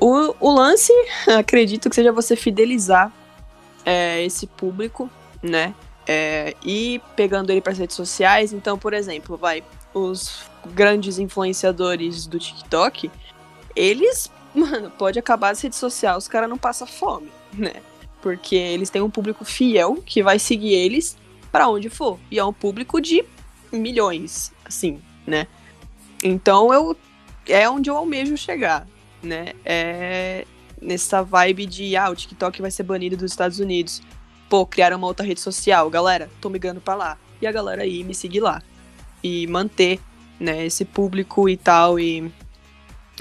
O, o lance, acredito que seja você fidelizar é, esse público, né? É, e pegando ele para as redes sociais. Então, por exemplo, vai, os grandes influenciadores do TikTok, eles mano, pode acabar as redes sociais, os caras não passam fome, né? Porque eles têm um público fiel que vai seguir eles para onde for. E é um público de milhões, assim, né? Então eu é onde eu almejo chegar, né? É nessa vibe de ah, o TikTok vai ser banido dos Estados Unidos. Pô, criaram uma outra rede social, galera, tô migrando para lá. E a galera aí me seguir lá e manter, né, esse público e tal e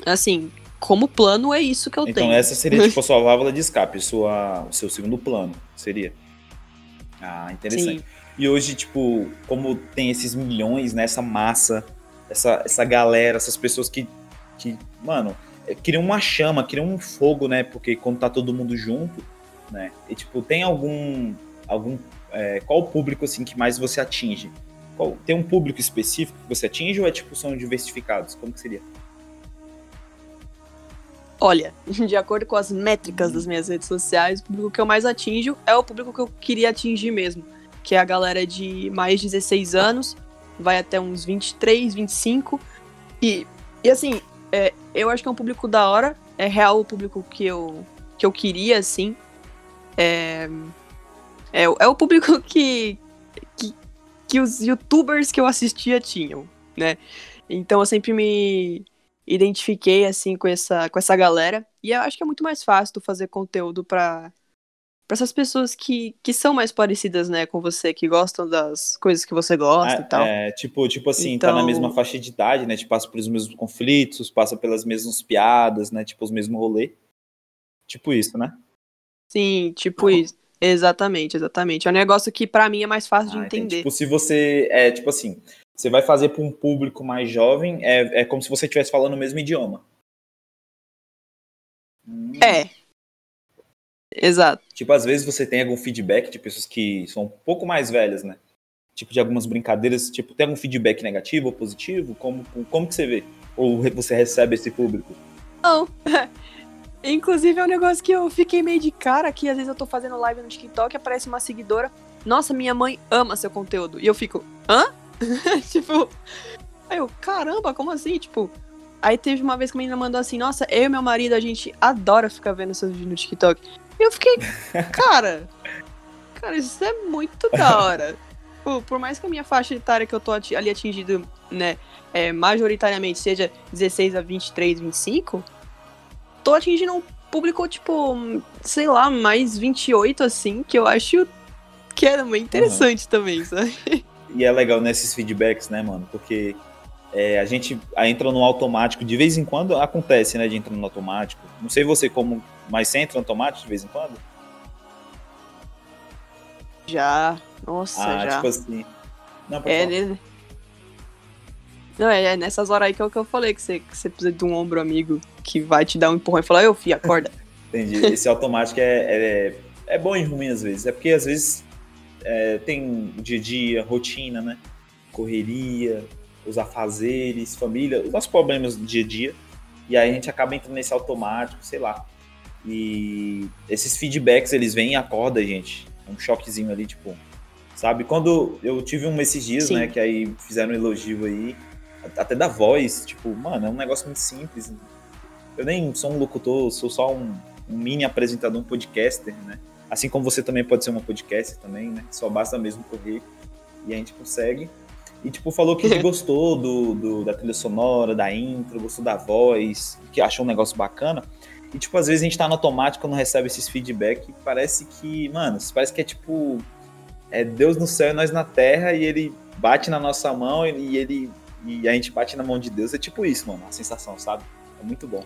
assim, como plano é isso que eu então, tenho. essa seria tipo a sua válvula de escape, sua, o seu segundo plano, seria. Ah, interessante. Sim. E hoje, tipo, como tem esses milhões, né, essa massa, essa, essa galera, essas pessoas que, que, mano, criam uma chama, criam um fogo, né, porque quando tá todo mundo junto, né, e tipo, tem algum, algum, é, qual o público, assim, que mais você atinge? Qual, tem um público específico que você atinge ou é, tipo, são diversificados? Como que seria? Olha, de acordo com as métricas das minhas redes sociais, o público que eu mais atinjo é o público que eu queria atingir mesmo, que é a galera de mais de 16 anos, vai até uns 23, 25. E, e assim, é, eu acho que é um público da hora, é real o público que eu, que eu queria, assim. É, é, é o público que, que, que os youtubers que eu assistia tinham, né? Então eu sempre me identifiquei assim com essa com essa galera e eu acho que é muito mais fácil tu fazer conteúdo para para essas pessoas que, que são mais parecidas, né, com você, que gostam das coisas que você gosta Ah, e tal. É, tipo, tipo assim, tá na Então- mesma faixa de idade, né? Tipo, passa pelos mesmos conflitos, passa pelas mesmas piadas, né? Tipo, os mesmos rolê. Tipo isso, né? Sim, tipo isso. Exatamente, exatamente. É um negócio que pra mim é mais fácil de Ah, entendi. entender. Tipo, se você. É, tipo assim, você vai fazer para um público mais jovem, é, é como se você estivesse falando o mesmo idioma. Hum. É. Exato. Tipo, às vezes você tem algum feedback de pessoas que são um pouco mais velhas, né? Tipo, de algumas brincadeiras, tipo, tem algum feedback negativo ou positivo? Como, como que você vê? Ou você recebe esse público? Não. Inclusive é um negócio que eu fiquei meio de cara que às vezes eu tô fazendo live no TikTok e aparece uma seguidora. Nossa, minha mãe ama seu conteúdo. E eu fico, hã? tipo. Aí eu, caramba, como assim? Tipo. Aí teve uma vez que a menina mandou assim, nossa, eu e meu marido, a gente adora ficar vendo seus vídeos no TikTok. E eu fiquei, cara. Cara, isso é muito da hora. tipo, por mais que a minha faixa etária que eu tô ali atingido, né, é, majoritariamente seja 16 a 23, 25, tô atingindo um público, tipo, sei lá, mais 28, assim, que eu acho que é interessante também, sabe? E é legal nesses feedbacks, né, mano? Porque é, a gente entra no automático, de vez em quando acontece, né, de entrar no automático. Não sei você como, mas você entra no automático de vez em quando? Já, nossa, ah, já. tipo assim. Não, É, né? Não, é, é nessas horas aí que é o que eu falei, que você, que você precisa de um ombro amigo que vai te dar um empurrão e falar, eu, fi, acorda. Entendi. Esse automático é, é, é bom e ruim às vezes. É porque às vezes é, tem dia a dia, rotina, né? Correria, os afazeres, família, os nossos problemas do dia a dia. E aí a gente acaba entrando nesse automático, sei lá. E esses feedbacks, eles vêm e acordam a gente. Um choquezinho ali, tipo. Sabe? Quando eu tive um esses dias, Sim. né? Que aí fizeram um elogio aí, até da voz, tipo, mano, é um negócio muito simples. Eu nem sou um locutor, sou só um, um mini apresentador, um podcaster, né? Assim como você também pode ser uma podcaster também, né? Só basta mesmo correr e a gente consegue. E, tipo, falou que gostou do, do- da trilha sonora, da intro, gostou da voz, que achou um negócio bacana. E, tipo, às vezes a gente tá no automático quando recebe esses feedback e parece que, mano, parece que é tipo. É Deus no céu e nós na terra e ele bate na nossa mão e ele. E a gente bate na mão de Deus. É tipo isso, mano, a sensação, sabe? É muito bom.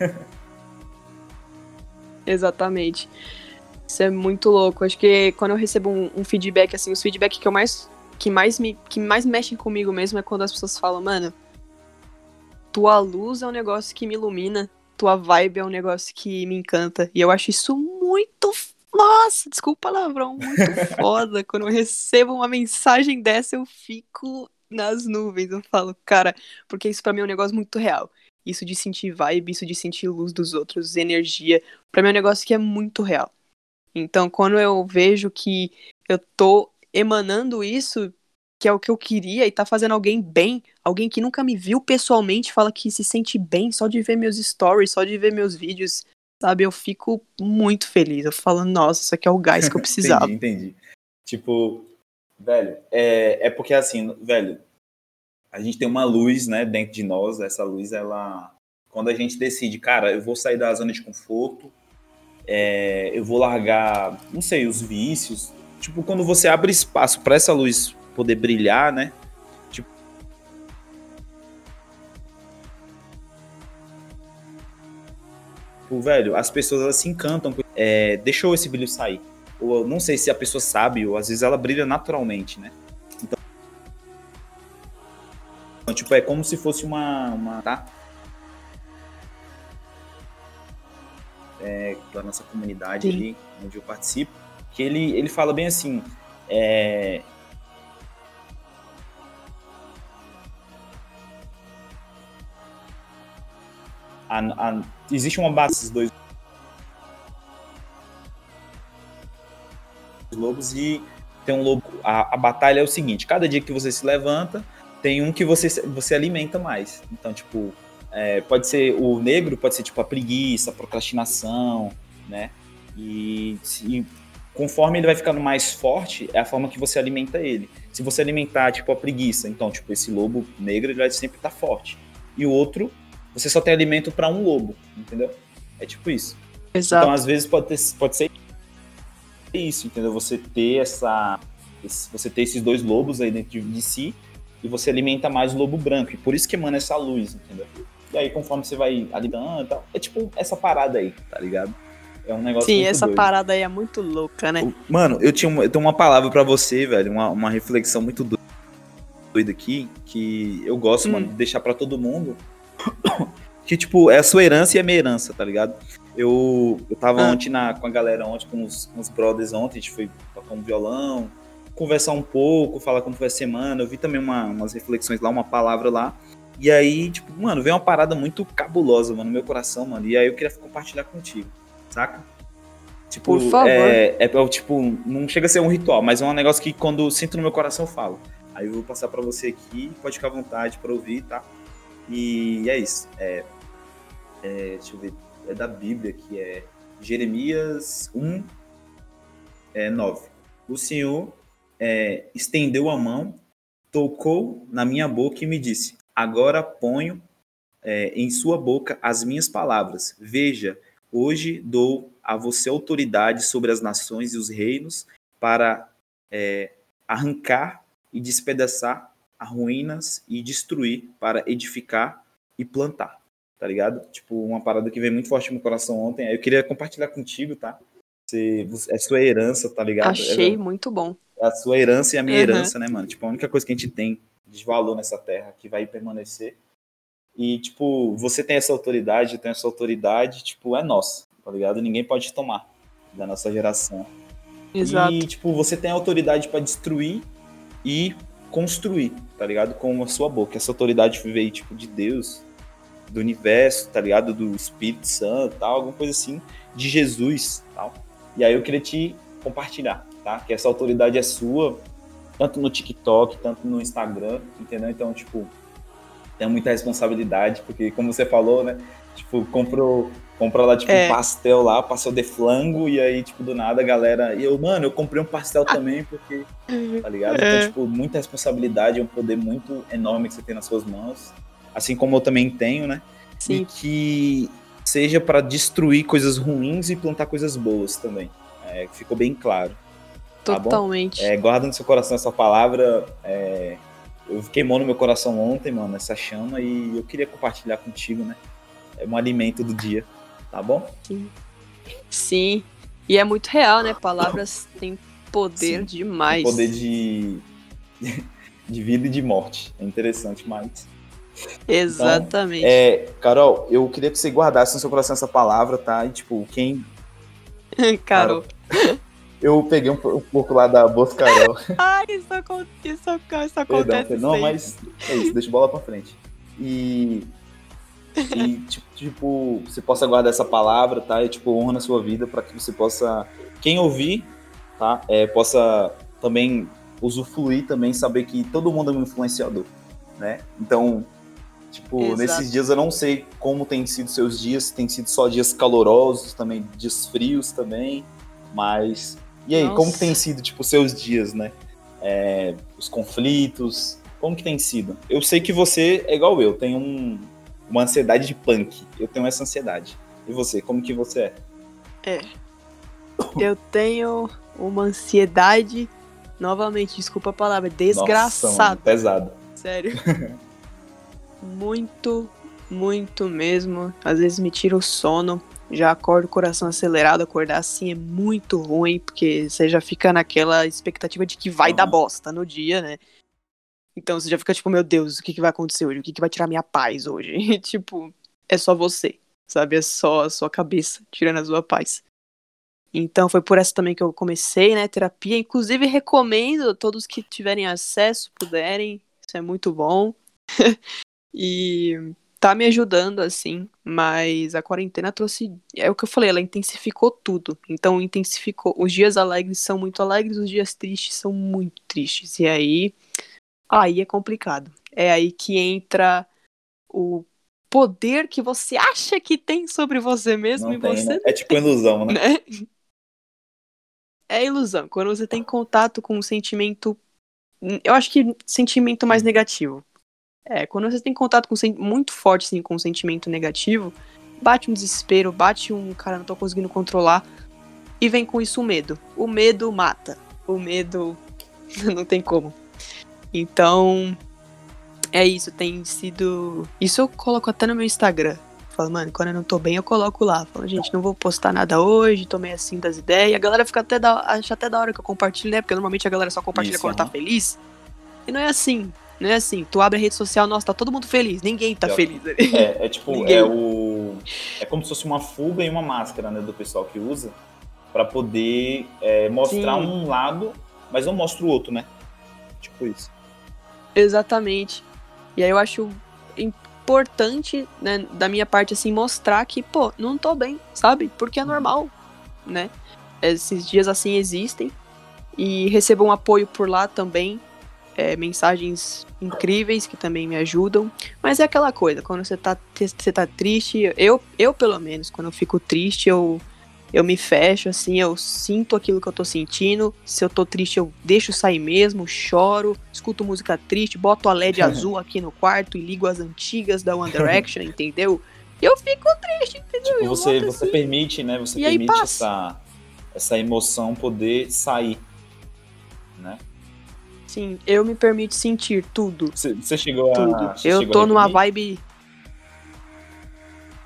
Exatamente. Isso é muito louco. Acho que quando eu recebo um, um feedback, assim, os feedback que eu mais. que mais me. que mais mexem comigo mesmo é quando as pessoas falam, mano, tua luz é um negócio que me ilumina, tua vibe é um negócio que me encanta. E eu acho isso muito. Nossa, desculpa o palavrão, muito foda. Quando eu recebo uma mensagem dessa, eu fico nas nuvens. Eu falo, cara, porque isso pra mim é um negócio muito real. Isso de sentir vibe, isso de sentir luz dos outros, energia. Pra mim é um negócio que é muito real. Então, quando eu vejo que eu tô emanando isso, que é o que eu queria, e tá fazendo alguém bem, alguém que nunca me viu pessoalmente, fala que se sente bem só de ver meus stories, só de ver meus vídeos, sabe? Eu fico muito feliz. Eu falo, nossa, isso aqui é o gás que eu precisava. entendi, entendi. Tipo, velho, é, é porque assim, velho, a gente tem uma luz, né, dentro de nós. Essa luz, ela. Quando a gente decide, cara, eu vou sair da zona de conforto, é, eu vou largar, não sei, os vícios. Tipo, quando você abre espaço para essa luz poder brilhar, né? Tipo. Tipo, velho, as pessoas elas se encantam. É, deixou esse brilho sair. Ou eu não sei se a pessoa sabe, ou às vezes ela brilha naturalmente, né? Então, tipo, é como se fosse uma. uma tá? É, da nossa comunidade Sim. ali, onde eu participo, que ele, ele fala bem assim. É, a- a- existe uma base desses dois lobos e tem um lobo. A, a batalha é o seguinte: cada dia que você se levanta, tem um que você, você alimenta mais. Então, tipo, é, pode ser o negro, pode ser tipo a preguiça, a procrastinação, né? E, se- conforme ele vai ficando mais forte, é a forma que você alimenta ele. Se você alimentar, tipo, a preguiça, então, tipo, esse lobo negro, ele vai sempre estar forte. E o outro, você só tem alimento para um lobo, entendeu? É tipo isso. Exato. Então, às vezes, pode, ter, pode ser isso, entendeu? Você ter essa. esse- você ter esses dois lobos aí dentro de, de si e você alimenta mais o lobo branco. E por isso que emana essa luz, entendeu? E aí, conforme você vai alimentando e tal, é tipo essa parada aí, tá ligado? É um negócio Sim, muito essa doido. parada aí é muito louca, né? Mano, eu, tinha, uma- eu tenho uma palavra pra você, velho, uma, uma reflexão muito do- doida aqui, que eu gosto, Hum. mano, de deixar pra todo mundo. Que, tipo, é a sua herança e a minha herança, tá ligado? Eu, eu tava Ah. ontem na, com a galera ontem, com os, com os brothers ontem, a gente foi tocar um violão, conversar um pouco, falar como foi a semana. Eu vi também uma- umas reflexões lá, uma palavra lá. E aí, tipo, mano, veio uma parada muito cabulosa, mano, no meu coração, mano. E aí eu queria compartilhar contigo, saca? Tipo, Por favor. É, é, é, tipo, não chega a ser um ritual, mas é um negócio que quando sinto no meu coração eu falo. Aí eu vou passar pra você aqui, pode ficar à vontade pra ouvir, tá? E é isso. É, é, deixa eu ver. É da Bíblia, que é Jeremias 1, é, 9. O Senhor é, estendeu a mão, tocou na minha boca e me disse: Agora ponho é, em sua boca as minhas palavras. Veja, hoje dou a você autoridade sobre as nações e os reinos para é, arrancar e despedaçar as ruínas e destruir para edificar e plantar, tá ligado? Tipo, uma parada que veio muito forte no meu coração ontem. Eu queria compartilhar contigo, tá? Você, é sua herança, tá ligado? Achei é, muito bom. É a sua herança e a minha Uhum. herança, né, mano? Tipo, a única coisa que a gente tem de valor nessa terra que vai permanecer. E, tipo, você tem essa autoridade, eu tenho essa autoridade, tipo, é nossa, tá ligado? Ninguém pode tomar da nossa geração. Exato. E, tipo, você tem autoridade pra destruir e construir, tá ligado? Com a sua boca. Essa autoridade veio, tipo, de Deus, do universo, tá ligado? Do Espírito Santo, tal, alguma coisa assim, de Jesus, tal. E aí eu queria te compartilhar, tá? Que essa autoridade é sua, tanto no TikTok, tanto no Instagram, entendeu? Então, tipo, tem muita responsabilidade, porque como você falou, né? Tipo, comprou, comprou lá, tipo, É. um pastel lá, pastel de flango, e aí, tipo, do nada a galera. E eu, mano, eu comprei um pastel também, porque. Tá ligado? Então, É. tipo, muita responsabilidade, é um poder muito enorme que você tem nas suas mãos. Assim como eu também tenho, né? E Sim. que seja para destruir coisas ruins e plantar coisas boas também. É, ficou bem claro. Tá? Totalmente. É, guarda no seu coração essa palavra. é, eu queimou no meu coração ontem, mano, essa chama, e eu queria compartilhar contigo, né? É um alimento do dia, tá bom? Sim. E é muito real, né? Palavras têm poder Sim. demais. Poder de, de vida e de morte. É interessante, mas. Exatamente. É, Carol, eu queria que você guardasse no seu coração essa palavra, tá? E, tipo, quem. Carol. Eu peguei um, um pouco lá da Bolsa Carol. Ai, isso, isso, isso acontece perdão, sempre. mas é isso, deixa bola pra frente. E. E, tipo, tipo, você possa guardar essa palavra, tá? E, tipo, honra na sua vida para que você possa. Quem ouvir, tá? É, possa também usufruir, também saber que todo mundo é um influenciador, né? Então, tipo, Exato. nesses dias eu não sei como tem sido seus dias, tem sido só dias calorosos, também dias frios também, mas. E aí, como que Nossa. tem sido, tipo, seus dias, né? É, os conflitos, como que tem sido? Eu sei que você é igual eu, tem um, uma ansiedade de punk. Eu tenho essa ansiedade. E você, como que você é? Eu tenho uma ansiedade. Novamente, desculpa a palavra, Nossa, desgraçado. mano, pesado. Sério. muito, muito mesmo. Às vezes me tira o sono. Já acordo coração acelerado. Acordar assim é muito ruim, porque você já fica naquela expectativa de que vai Aham. dar bosta no dia, né? Então você já fica tipo, meu Deus, o que, que vai acontecer hoje? O que, que vai tirar minha paz hoje? E, tipo, é só você, sabe? É só a sua cabeça tirando a sua paz. Então foi por essa também que eu comecei, né, terapia. Inclusive recomendo a todos que tiverem acesso, puderem. Isso é muito bom. e tá me ajudando assim, mas a quarentena trouxe, é o que eu falei, ela intensificou tudo. Então intensificou. Os dias alegres são muito alegres, os dias tristes são muito tristes. E aí aí é complicado. É aí que entra o poder que você acha que tem sobre você mesmo Não e tem, você né? É tipo ilusão, né? né? É ilusão. Quando você tem contato com um sentimento. Eu acho que sentimento mais negativo. É, quando você tem contato com muito forte assim, com um sentimento negativo, bate um desespero, bate um cara, não tô conseguindo controlar. E vem com isso o medo. O medo mata. O medo não tem como. Então, é isso, tem sido. Isso eu coloco até no meu Instagram. Falo, mano, quando eu não tô bem, eu coloco lá. Falo, gente, não vou postar nada hoje, tô meio assim das ideias. A galera fica até da, acha até da hora que eu compartilho, né? Porque normalmente a galera só compartilha Isso, quando tá aham. feliz. E não é assim. Não é assim. Tu abre a rede social, nossa, tá todo mundo feliz. Ninguém tá Eu- feliz ali. É, é tipo, Ninguém. é o. É como se fosse uma fuga e uma máscara, né, do pessoal que usa, pra poder é, mostrar Sim. um lado, mas não mostra o outro, né? Tipo isso. Exatamente. E aí eu acho importante, né, da minha parte, assim, mostrar que, pô, não tô bem, sabe? Porque é normal, né? Esses dias assim existem. E recebo um apoio por lá também. É, mensagens incríveis que também me ajudam. Mas é aquela coisa, quando você tá, você tá triste, eu, eu pelo menos, quando eu fico triste, eu Eu me fecho, assim, eu sinto aquilo que eu tô sentindo. Se eu tô triste, eu deixo sair mesmo, choro, escuto música triste, boto a LED azul aqui no quarto e ligo as antigas da One Direction, entendeu? Eu fico triste, entendeu? Tipo, você, você assim. permite, né? Você E permite essa, essa emoção poder sair, né? Sim, eu me permito sentir tudo. Você, chegou a. Tudo. Eu chegou tô a numa vibe.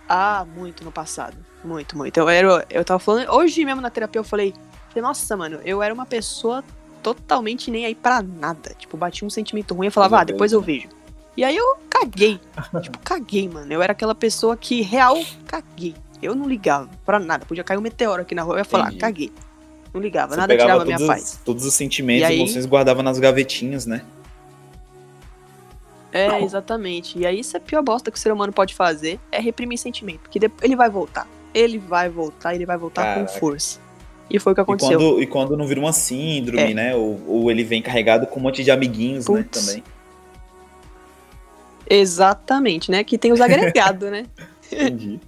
Ah, muito no passado. Muito, muito. Eu, era, eu tava falando. Hoje mesmo na terapia eu falei. falei, Nossa, mano, eu era uma pessoa totalmente nem aí pra nada. Tipo, batia um sentimento ruim e falava, ah, depois eu vejo. E aí eu caguei. tipo, caguei, mano. Eu era aquela pessoa que, real, caguei. Eu não ligava pra nada. Podia cair um meteoro aqui na rua, eu ia falar, Entendi. caguei. Não ligava, Você nada tirava minha todos, paz. todos os sentimentos E aí- e emoções e guardava nas gavetinhas, né? É, exatamente. E aí isso é a pior bosta que o ser humano pode fazer, é reprimir sentimento. Porque depois ele vai voltar. Ele vai voltar, ele vai voltar Caraca. com força. E foi o que E aconteceu. quando, e quando não vira uma síndrome, É. né? Ou, ou ele vem carregado com um monte de amiguinhos, né? Putz. Também. Exatamente, né? Que tem os agregados, né? Entendi.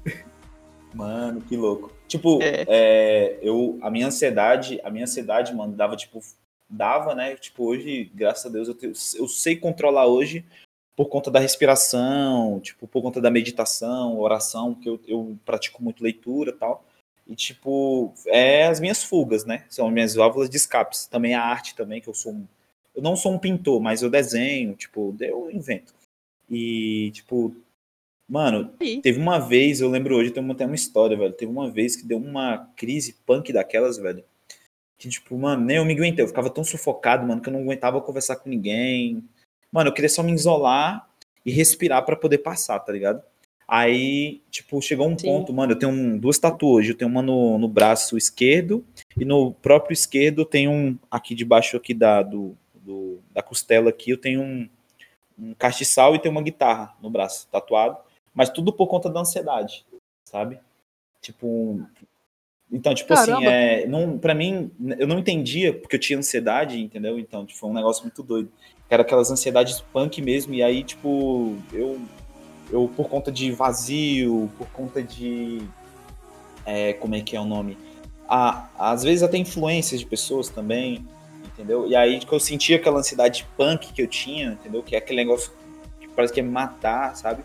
Mano, que louco. Tipo, É. é, eu, a minha ansiedade, a minha ansiedade, mano, dava, tipo, dava, né? Tipo, hoje, graças a Deus, eu, tenho- eu sei controlar hoje por conta da respiração, tipo, por conta da meditação, oração, que eu, eu pratico muito leitura e tal. E, tipo, é as minhas fugas, né? São as minhas válvulas de escapes. Também a arte também, que eu sou um... Eu não sou um pintor, mas eu desenho, tipo, eu invento. E, tipo, mano. Teve uma vez, eu lembro hoje, tem uma, tem uma história, velho. Teve uma vez que deu uma crise punk daquelas, velho. Que, tipo, mano, nem eu me aguentei. Eu ficava tão sufocado, mano, que eu não aguentava conversar com ninguém. Mano, eu queria só me isolar e respirar pra poder passar, tá ligado? Aí, tipo, chegou um Sim. ponto, mano, eu tenho um, duas tatuagens. Eu tenho uma no, no braço esquerdo e no próprio esquerdo tem um, aqui debaixo aqui da, do, do- da costela aqui, eu tenho um, um castiçal e tenho uma guitarra no braço, tatuado. Mas tudo por conta da ansiedade, sabe? Tipo. Então, tipo assim, Caramba. é, não, pra mim, eu não entendia, porque eu tinha ansiedade, entendeu? Então, tipo, foi um negócio muito doido. Era aquelas ansiedades punk mesmo, e aí, tipo, eu, eu por conta de vazio, por conta de. é, como é que é o nome? Ah, às vezes até influências de pessoas também, entendeu? E aí que eu sentia aquela ansiedade punk que eu tinha, entendeu? Que é aquele negócio que parece que é matar, sabe?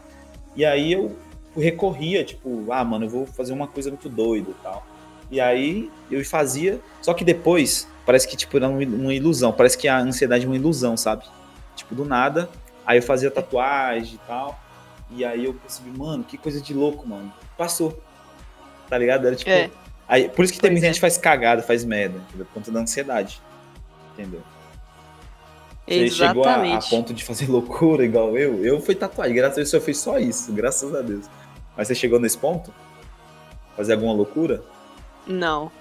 E aí eu recorria, tipo, ah, mano, eu vou fazer uma coisa muito doida e tal. E aí eu fazia, só que depois parece que tipo era uma ilusão, parece que a ansiedade é uma ilusão, sabe? Tipo, do nada, aí eu fazia tatuagem e tal. E aí eu percebi, mano, que coisa de louco, mano. Passou. Tá ligado? Era tipo. É. Aí, por isso que tem Pois muita é. gente faz cagada, faz merda, entendeu? Por conta da ansiedade. Entendeu? Você chegou a, a ponto de fazer loucura igual eu? Eu fui tatuagem, graças a Deus eu fiz só isso, graças a Deus. Mas você chegou nesse ponto? Fazer alguma loucura? Não.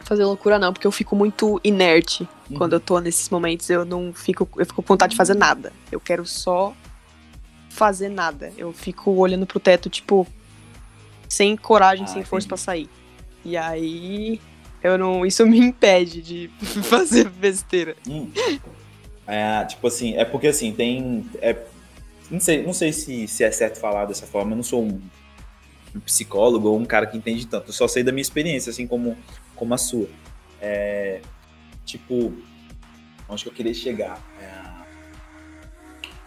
Fazer loucura não, porque eu fico muito inerte Uhum. quando eu tô nesses momentos. Eu não fico. Eu fico com vontade de fazer nada. Eu quero só fazer nada. Eu fico olhando pro teto, tipo, sem coragem, Ah, sem força pra sair. E aí. Eu não. Isso me impede de fazer besteira. Hum. É, tipo assim, é porque assim, tem. é- não sei, não sei se, se é certo falar dessa forma, eu não sou um, um psicólogo ou um cara que entende tanto, eu só sei da minha experiência, assim como, como a sua. É, tipo, onde que eu queria chegar? É,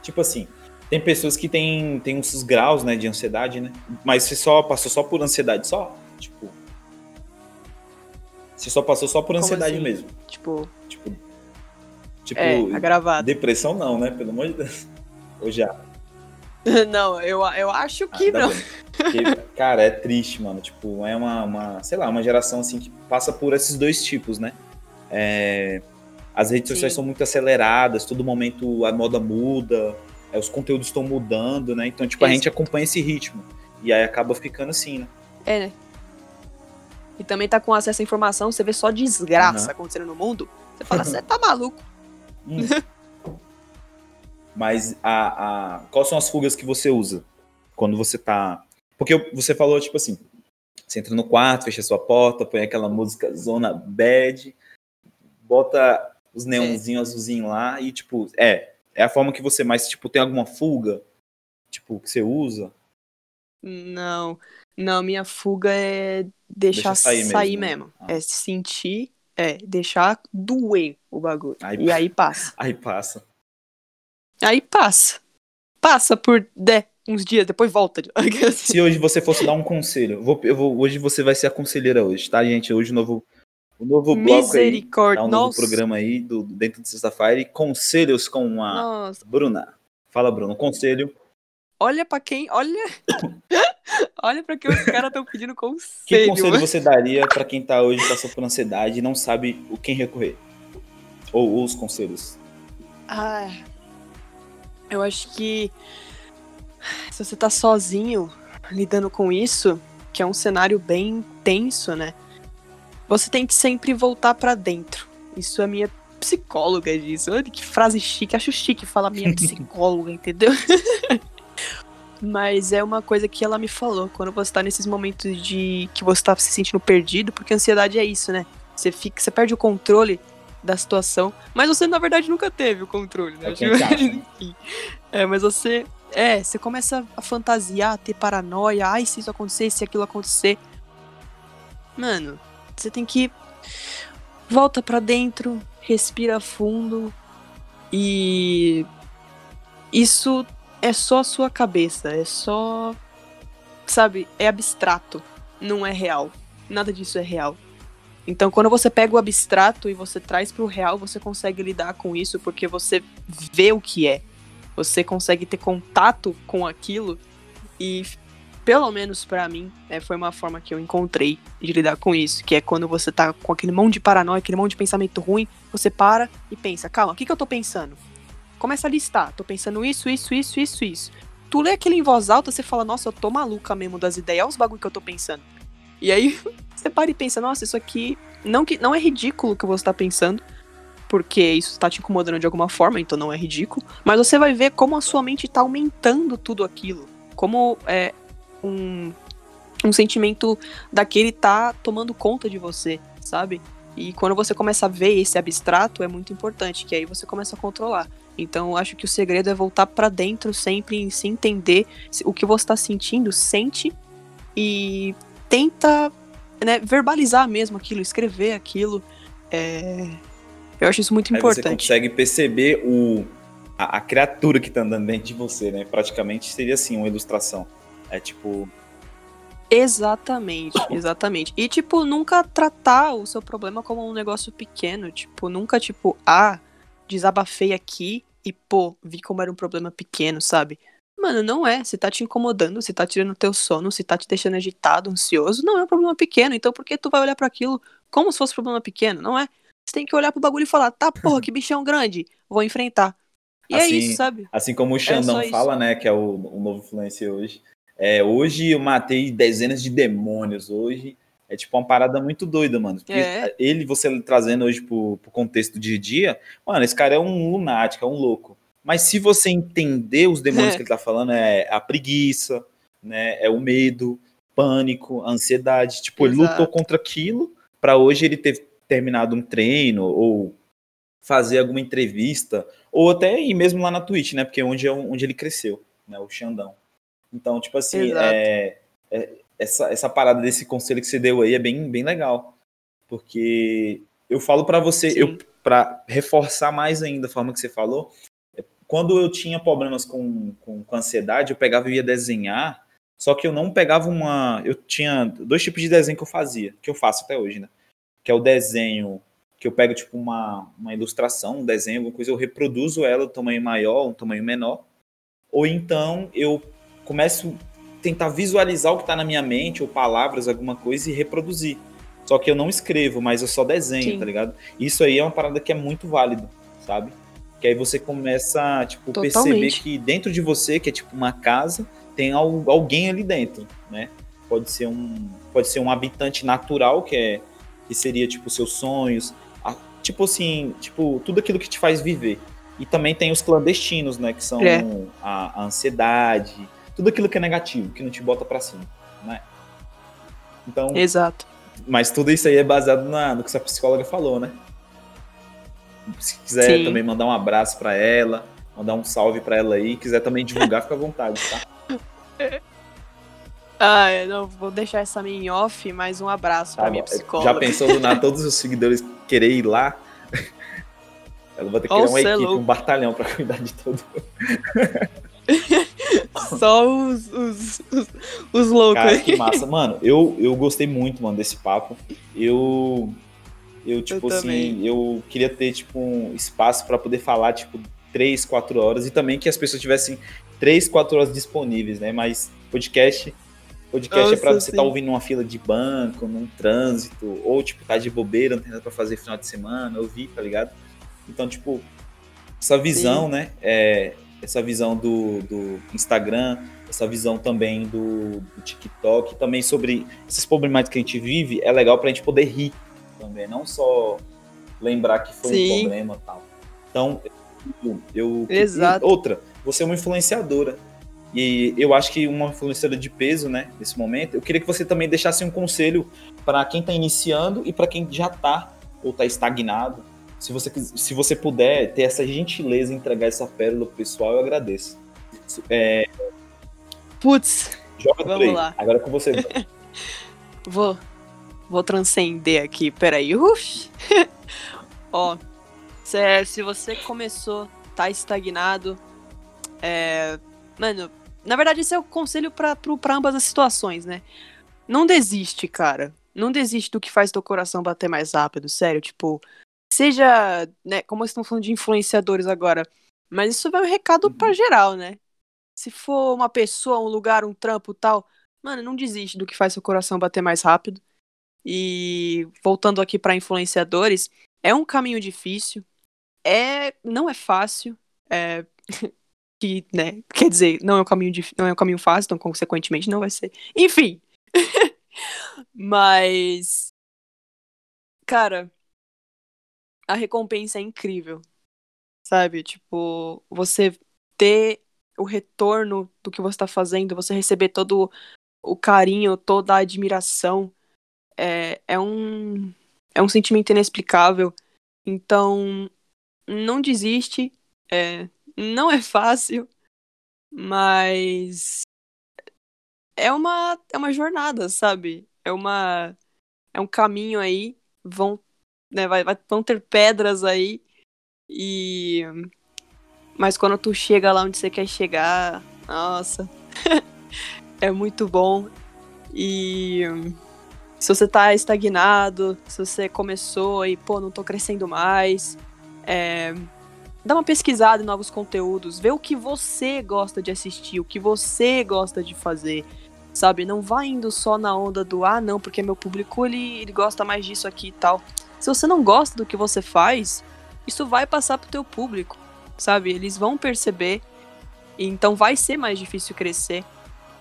tipo assim, tem pessoas que têm, têm uns graus né, de ansiedade, né? Mas você só passou só por ansiedade só? Tipo. Você só passou só por Como ansiedade assim? mesmo. Tipo, Tipo. É, agravado. depressão não, né? Pelo amor de Deus. Ou já. não, eu, eu acho que Ainda não. Porque, cara, é triste, mano. Tipo, é uma, uma, sei lá, uma geração assim que passa por esses dois tipos, né? É, as redes Sim. sociais são muito aceleradas, todo momento a moda muda, é, os conteúdos estão mudando, né? Então, tipo, a gente acompanha esse ritmo. E aí acaba ficando assim, né? É, né? E também tá com acesso à informação, você vê só desgraça Aham. acontecendo no mundo. Você fala, você tá maluco. Hum. Mas a, a, quais são as fugas que você usa quando você tá. Porque você falou, tipo assim, você entra no quarto, fecha sua porta, põe aquela música zona bad, bota os neonzinhos azulzinhos lá e, tipo, é. É a forma que você mais, tipo, tem alguma fuga, tipo, que você usa. Não, não, minha fuga é deixar Deixa sair sair, mesmo, mesmo. né? Ah. É sentir, é deixar doer o bagulho. Aí e aí passa. Aí passa. Aí passa. Passa por de, uns dias, depois volta. Se hoje você fosse dar um conselho, eu vou, eu vou- hoje você vai ser a conselheira hoje, tá, gente? Hoje o novo, o novo bloco aí, Misericórdia. tá, um novo programa aí do, dentro de sexta-feira conselhos com a Nossa. Bruna. Fala, Bruno, conselho. Olha pra quem. Olha. olha pra quem os caras estão pedindo Que conselho. conselho você daria pra quem tá hoje passando por ansiedade e não sabe o quem recorrer? Ou os conselhos? Ah, eu acho que se você tá sozinho lidando com isso, que é um cenário bem tenso, né? Você tem que sempre voltar pra dentro. Isso a minha psicóloga diz. Olha que frase chique, acho chique falar minha psicóloga, entendeu? Mas é uma coisa que ela me falou quando você tá nesses momentos de que você tá se sentindo perdido, porque a ansiedade é isso, né? Você fica, você perde o controle da situação, mas você na verdade nunca teve o controle, né? É né? Enfim. É, mas você é, você começa a fantasiar, a ter paranoia, ai, se isso acontecer, se aquilo acontecer. Mano, você tem que volta pra dentro, respira fundo e isso é só a sua cabeça, é só sabe, é abstrato, não é real. Nada disso é real. Então, quando você pega o abstrato e você traz pro real, você consegue lidar com isso porque você vê o que é. Você consegue ter contato com aquilo e pelo menos pra mim, é, foi uma forma que eu encontrei de lidar com isso, que é quando você tá com aquele monte de paranoia, aquele monte de pensamento ruim, você para e pensa, calma, o que, que eu tô pensando? Começa a listar, tô pensando isso, isso, isso, isso, isso. Tu lê aquilo em voz alta, você fala, nossa, eu tô maluca mesmo das ideias, olha os bagulho que eu tô pensando. E aí você para e pensa, nossa, isso aqui não, que, não é ridículo o que você tá pensando, porque isso tá te incomodando de alguma forma, então não é ridículo, mas você vai ver como a sua mente tá aumentando tudo aquilo, como é um, um sentimento daquele tá tomando conta de você, sabe? E quando você começa a ver esse abstrato, é muito importante, que aí você começa a controlar. Então, eu acho que o segredo é voltar pra dentro sempre e se entender o que você tá sentindo, sente e tenta né, verbalizar mesmo aquilo, escrever aquilo. É, Eu acho isso muito Aí você importante. consegue perceber o, a, a criatura que tá andando dentro de você, né? Praticamente seria assim, uma ilustração. É tipo, Exatamente, exatamente. E, tipo, nunca tratar o seu problema como um negócio pequeno. Tipo, nunca, tipo, ah, desabafei aqui e, pô, vi como era um problema pequeno, sabe? Mano, não é. Se tá te incomodando, se tá tirando teu sono, se tá te deixando agitado, ansioso, não é um problema pequeno. Então, por que tu vai olhar para aquilo como se fosse um problema pequeno? Não é. Você tem que olhar pro bagulho e falar, tá, porra, que bichão grande, vou enfrentar. E é Assim, isso, sabe? assim como o Xandão só isso. fala, né? Que é o, o novo influencer hoje. É, hoje eu matei dezenas de demônios. Hoje é tipo uma parada muito doida, mano. Porque É. ele, você trazendo hoje pro, pro contexto do dia a dia, mano, esse cara é um lunático, é um louco. Mas se você entender os demônios É. que ele tá falando, é a preguiça, né? É o medo, pânico, ansiedade. Tipo, ele Exato. lutou contra aquilo pra hoje ele ter terminado um treino ou fazer alguma entrevista, ou até ir mesmo lá na Twitch, né? Porque é onde, é onde ele cresceu, né? O Xandão. Então, tipo assim, é, é- essa, essa parada desse conselho que você deu aí é bem, bem legal. Porque eu falo pra você, Sim. eu para reforçar mais ainda a forma que você falou, é, quando eu tinha problemas com, com, com ansiedade, eu pegava e ia desenhar, só que eu não pegava uma. Eu tinha dois tipos de desenho que eu fazia, que eu faço até hoje, né? Que é o desenho que eu pego, tipo, uma, uma ilustração, um desenho, alguma coisa, eu reproduzo ela do tamanho maior, um tamanho menor. Ou então eu começo tentar visualizar o que está na minha mente, ou palavras, alguma coisa, e reproduzir. Só que eu não escrevo, mas eu só desenho, Sim. tá ligado? Isso aí é uma parada que é muito válido, sabe? Que aí você começa, tipo, perceber que dentro de você, que é tipo uma casa, tem al- alguém ali dentro, né? Pode ser um, pode ser um habitante natural, que é que seria tipo seus sonhos, a- tipo assim, tipo tudo aquilo que te faz viver. E também tem os clandestinos, né, que são É. a, a ansiedade, tudo aquilo que é negativo, que não te bota pra cima, né? Então, Exato. mas tudo isso aí é baseado na, no que sua psicóloga falou, né? Se quiser Sim. também mandar um abraço pra ela, mandar um salve pra ela aí, quiser também divulgar, fica à vontade, tá? Ah, eu não vou deixar essa minha em off, mas um abraço pra Ah, minha já psicóloga. pensou do nada todos os seguidores querer ir lá? Ela vai ter que criar uma é equipe, louco. um batalhão pra cuidar de todo Só os, os, os, os loucos Cara, que massa. Mano, eu, eu gostei muito, mano, desse papo. Eu. Eu, tipo assim, também. eu queria ter, tipo, um espaço pra poder falar, tipo, três, quatro horas. E também que as pessoas tivessem três, quatro horas disponíveis, né? Mas podcast. Podcast é pra Nossa, você sim. estar ouvindo numa fila de banco, num trânsito, ou, tipo, tá de bobeira, não tem nada pra fazer final de semana, ouvir, tá ligado? Então, tipo, essa visão, né? É, essa visão do, do Instagram, essa visão também do, do TikTok, também sobre esses problemáticas que a gente vive, é legal pra gente poder rir também, não só lembrar que foi um Sim. problema e tal. Então, eu, eu- Exato. outra, você é uma influenciadora. E eu acho que uma influenciadora de peso, né, nesse momento, eu queria que você também deixasse um conselho para quem está iniciando e para quem já está ou está estagnado. Se você, se você puder ter essa gentileza em entregar essa pérola pro pessoal, eu agradeço. É, Putz, joga Vamos play. lá. Agora é com você. vou, vou transcender aqui. Peraí. Ó, se, se você começou, tá estagnado, é, mano, na verdade esse é o conselho pra, pro- pra ambas as situações, né? Não desiste, cara. Não desiste do que faz teu coração bater mais rápido, sério. Tipo, seja, né, como estamos falando de influenciadores agora, mas isso vai um recado pra geral, né? Se for uma pessoa, um lugar, um trampo tal, mano, não desiste do que faz seu coração bater mais rápido. E voltando aqui pra influenciadores, é um caminho difícil, é não é fácil, é que, né, quer dizer, não é um caminho dif- não é um caminho fácil, então consequentemente não vai ser. Enfim. Mas cara, a recompensa é incrível. Sabe? Tipo, você ter o retorno do que você tá fazendo, você receber todo o carinho, toda a admiração, é, é um é um sentimento inexplicável. Então, não desiste. é, não é fácil, mas é uma é uma jornada, sabe? É uma é um caminho aí, vão né, vai, vai- vão ter pedras aí e mas quando tu chega lá onde você quer chegar, nossa, é muito bom. E se você tá estagnado, se você começou e, pô, não tô crescendo mais, é, dá uma pesquisada em novos conteúdos, vê o que você gosta de assistir, o que você gosta de fazer, sabe? Não vai indo só na onda do, ah, não, porque meu público, ele, ele gosta mais disso aqui e tal. Se você não gosta do que você faz, isso vai passar pro teu público, sabe? Eles vão perceber, então vai ser mais difícil crescer.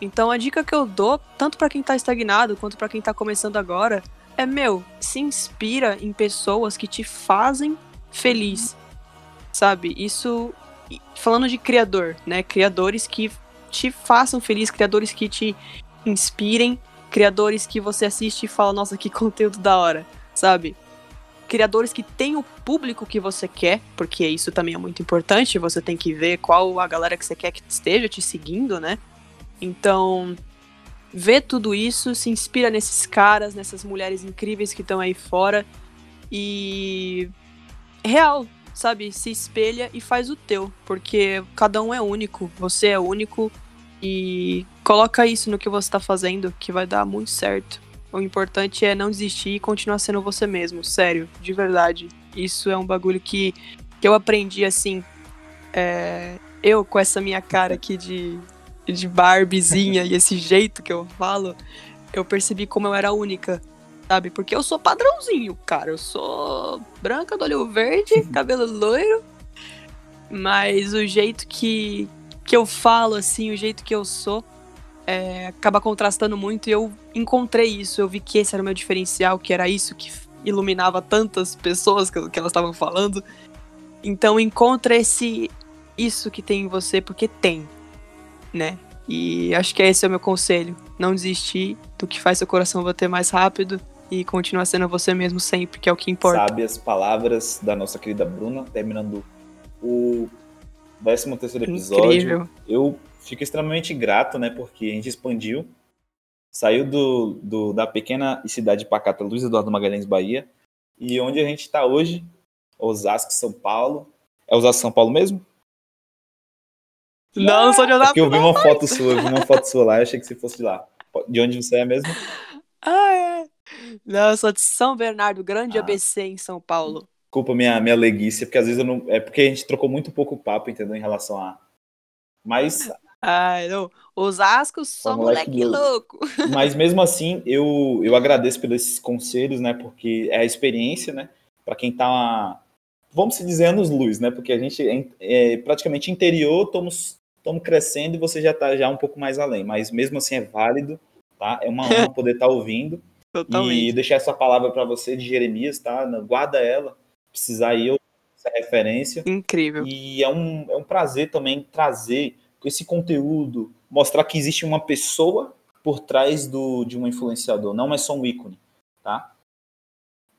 Então a dica que eu dou, tanto pra quem tá estagnado quanto pra quem tá começando agora, é meu, se inspira em pessoas que te fazem feliz. Sabe? Isso falando de criador, né? Criadores que te façam feliz, criadores que te inspirem, criadores que você assiste e fala, nossa, que conteúdo da hora, sabe? Criadores que têm o público que você quer, porque isso também é muito importante, você tem que ver qual a galera que você quer que esteja te seguindo, né? Então, vê tudo isso, se inspira nesses caras, nessas mulheres incríveis que estão aí fora e real, sabe? Se espelha e faz o teu, porque cada um é único, você é único e coloca isso no que você tá fazendo que vai dar muito certo. O importante é não desistir e continuar sendo você mesmo, sério, de verdade. Isso é um bagulho que, que eu aprendi assim. é, eu com essa minha cara aqui de, de Barbiezinha e esse jeito que eu falo, eu percebi como eu era única, sabe? Porque eu sou padrãozinho, cara. Eu sou branca, do olho verde, cabelo loiro. Mas o jeito que, que eu falo, assim, o jeito que eu sou, é, acaba contrastando muito. E eu encontrei isso. Eu vi que esse era o meu diferencial, que era isso que iluminava tantas pessoas que, que elas estavam falando. Então encontra esse isso que tem em você, porque tem, né? E acho que esse é o meu conselho. Não desistir do que faz seu coração bater mais rápido e continuar sendo você mesmo sempre, que é o que importa. Sabe as palavras da nossa querida Bruna, terminando o 13 terceiro episódio. Incrível. Eu fico extremamente grato, né? Porque a gente expandiu Saiu do, do, da pequena cidade pacata Luiz Eduardo Magalhães, Bahia. E onde a gente está hoje, Osasco, São Paulo. É Osasco, São Paulo mesmo? Não, não sou de É Osasco. porque eu vi uma foto sua, eu vi uma foto sua lá, eu achei que você fosse de lá. De onde você é mesmo? Ah, é. Não, eu sou de São Bernardo, grande Ah. ABC em São Paulo. Desculpa minha, minha leguice, porque às vezes eu não. É porque a gente trocou muito pouco papo, entendeu? Em relação a. Mas, Ai, não. Osasco, só moleque moleque louco. mas mesmo assim, eu, eu agradeço pelos conselhos, né? Porque é a experiência, né? Para quem tá. Vamos se dizer anos luz, né? Porque a gente é, é praticamente interior, estamos crescendo e você já está já um pouco mais além. Mas mesmo assim é válido, tá? É uma honra poder estar ouvindo. E Totalmente. deixar essa palavra para você de Jeremias, tá? Guarda ela. Precisar eu, essa referência. Incrível. E é um, é um prazer também trazer esse conteúdo, mostrar que existe uma pessoa por trás do, de um influenciador, não é só um ícone, tá?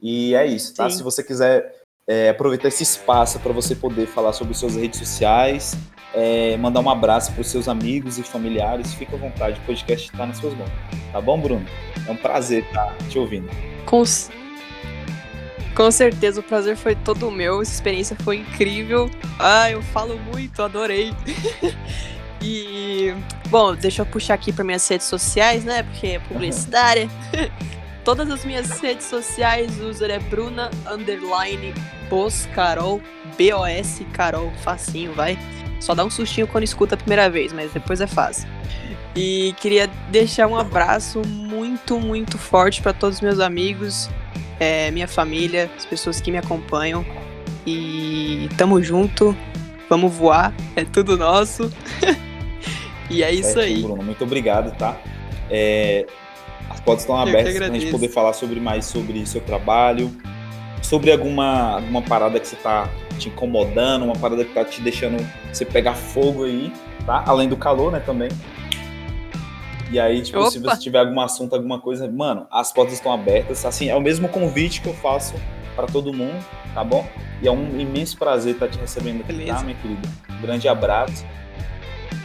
E é isso, tá? Sim. Se você quiser é, aproveitar esse espaço para você poder falar sobre suas redes sociais, é, mandar um abraço para os seus amigos e familiares, fica à vontade, o podcast está nas suas mãos. Tá bom, Bruno? É um prazer estar te ouvindo. Com, com certeza, o prazer foi todo meu. Essa experiência foi incrível. Ah, eu falo muito, adorei. e, bom, deixa eu puxar aqui para minhas redes sociais, né? Porque é publicitária. Todas as minhas redes sociais, o user é Bruna underline Bos Carol, B-O-S Carol, facinho, vai. Só dá um sustinho quando escuta a primeira vez, mas depois é fácil. E queria deixar um abraço muito, muito forte para todos os meus amigos, é, minha família, as pessoas que me acompanham. E tamo junto, vamos voar, é tudo nosso. e é isso Certinho, aí. Bruno. Muito obrigado, tá? É, as portas estão abertas para a gente poder falar sobre mais sobre seu trabalho, sobre alguma, alguma parada que você tá te incomodando, uma parada que tá te deixando você pegar fogo aí, tá? Além do calor, né, também. E aí, tipo, se Opa! você tiver algum assunto, alguma coisa, mano, as portas estão abertas. Assim, é o mesmo convite que eu faço para todo mundo, tá bom? E é um imenso prazer estar te recebendo aqui, tá, Beleza. minha querida? Um grande abraço.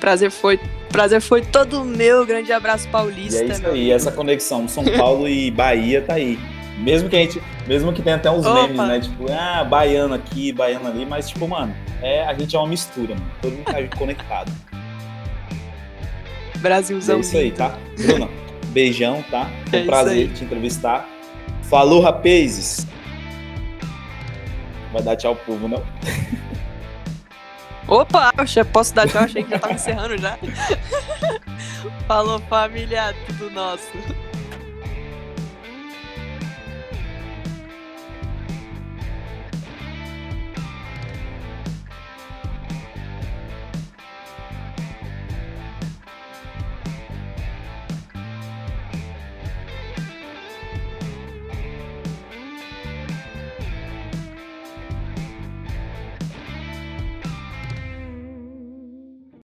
Prazer foi, prazer foi todo meu. Grande abraço E paulista. é isso aí, amigo. essa conexão São Paulo e Bahia tá aí. Mesmo que a gente, mesmo que tenha até uns Opa! memes, né? Tipo, ah, baiano aqui, baiano ali, mas tipo, mano, é, a gente é uma mistura, mano. Todo mundo tá conectado. E Brasilzão é isso aí, tá? Bruna, beijão, tá? Foi É um prazer te entrevistar. Falou, rapazes! Vai dar tchau pro povo, não? Opa, já posso dar tchau, achei que já tava encerrando já. Falou família, tudo nosso.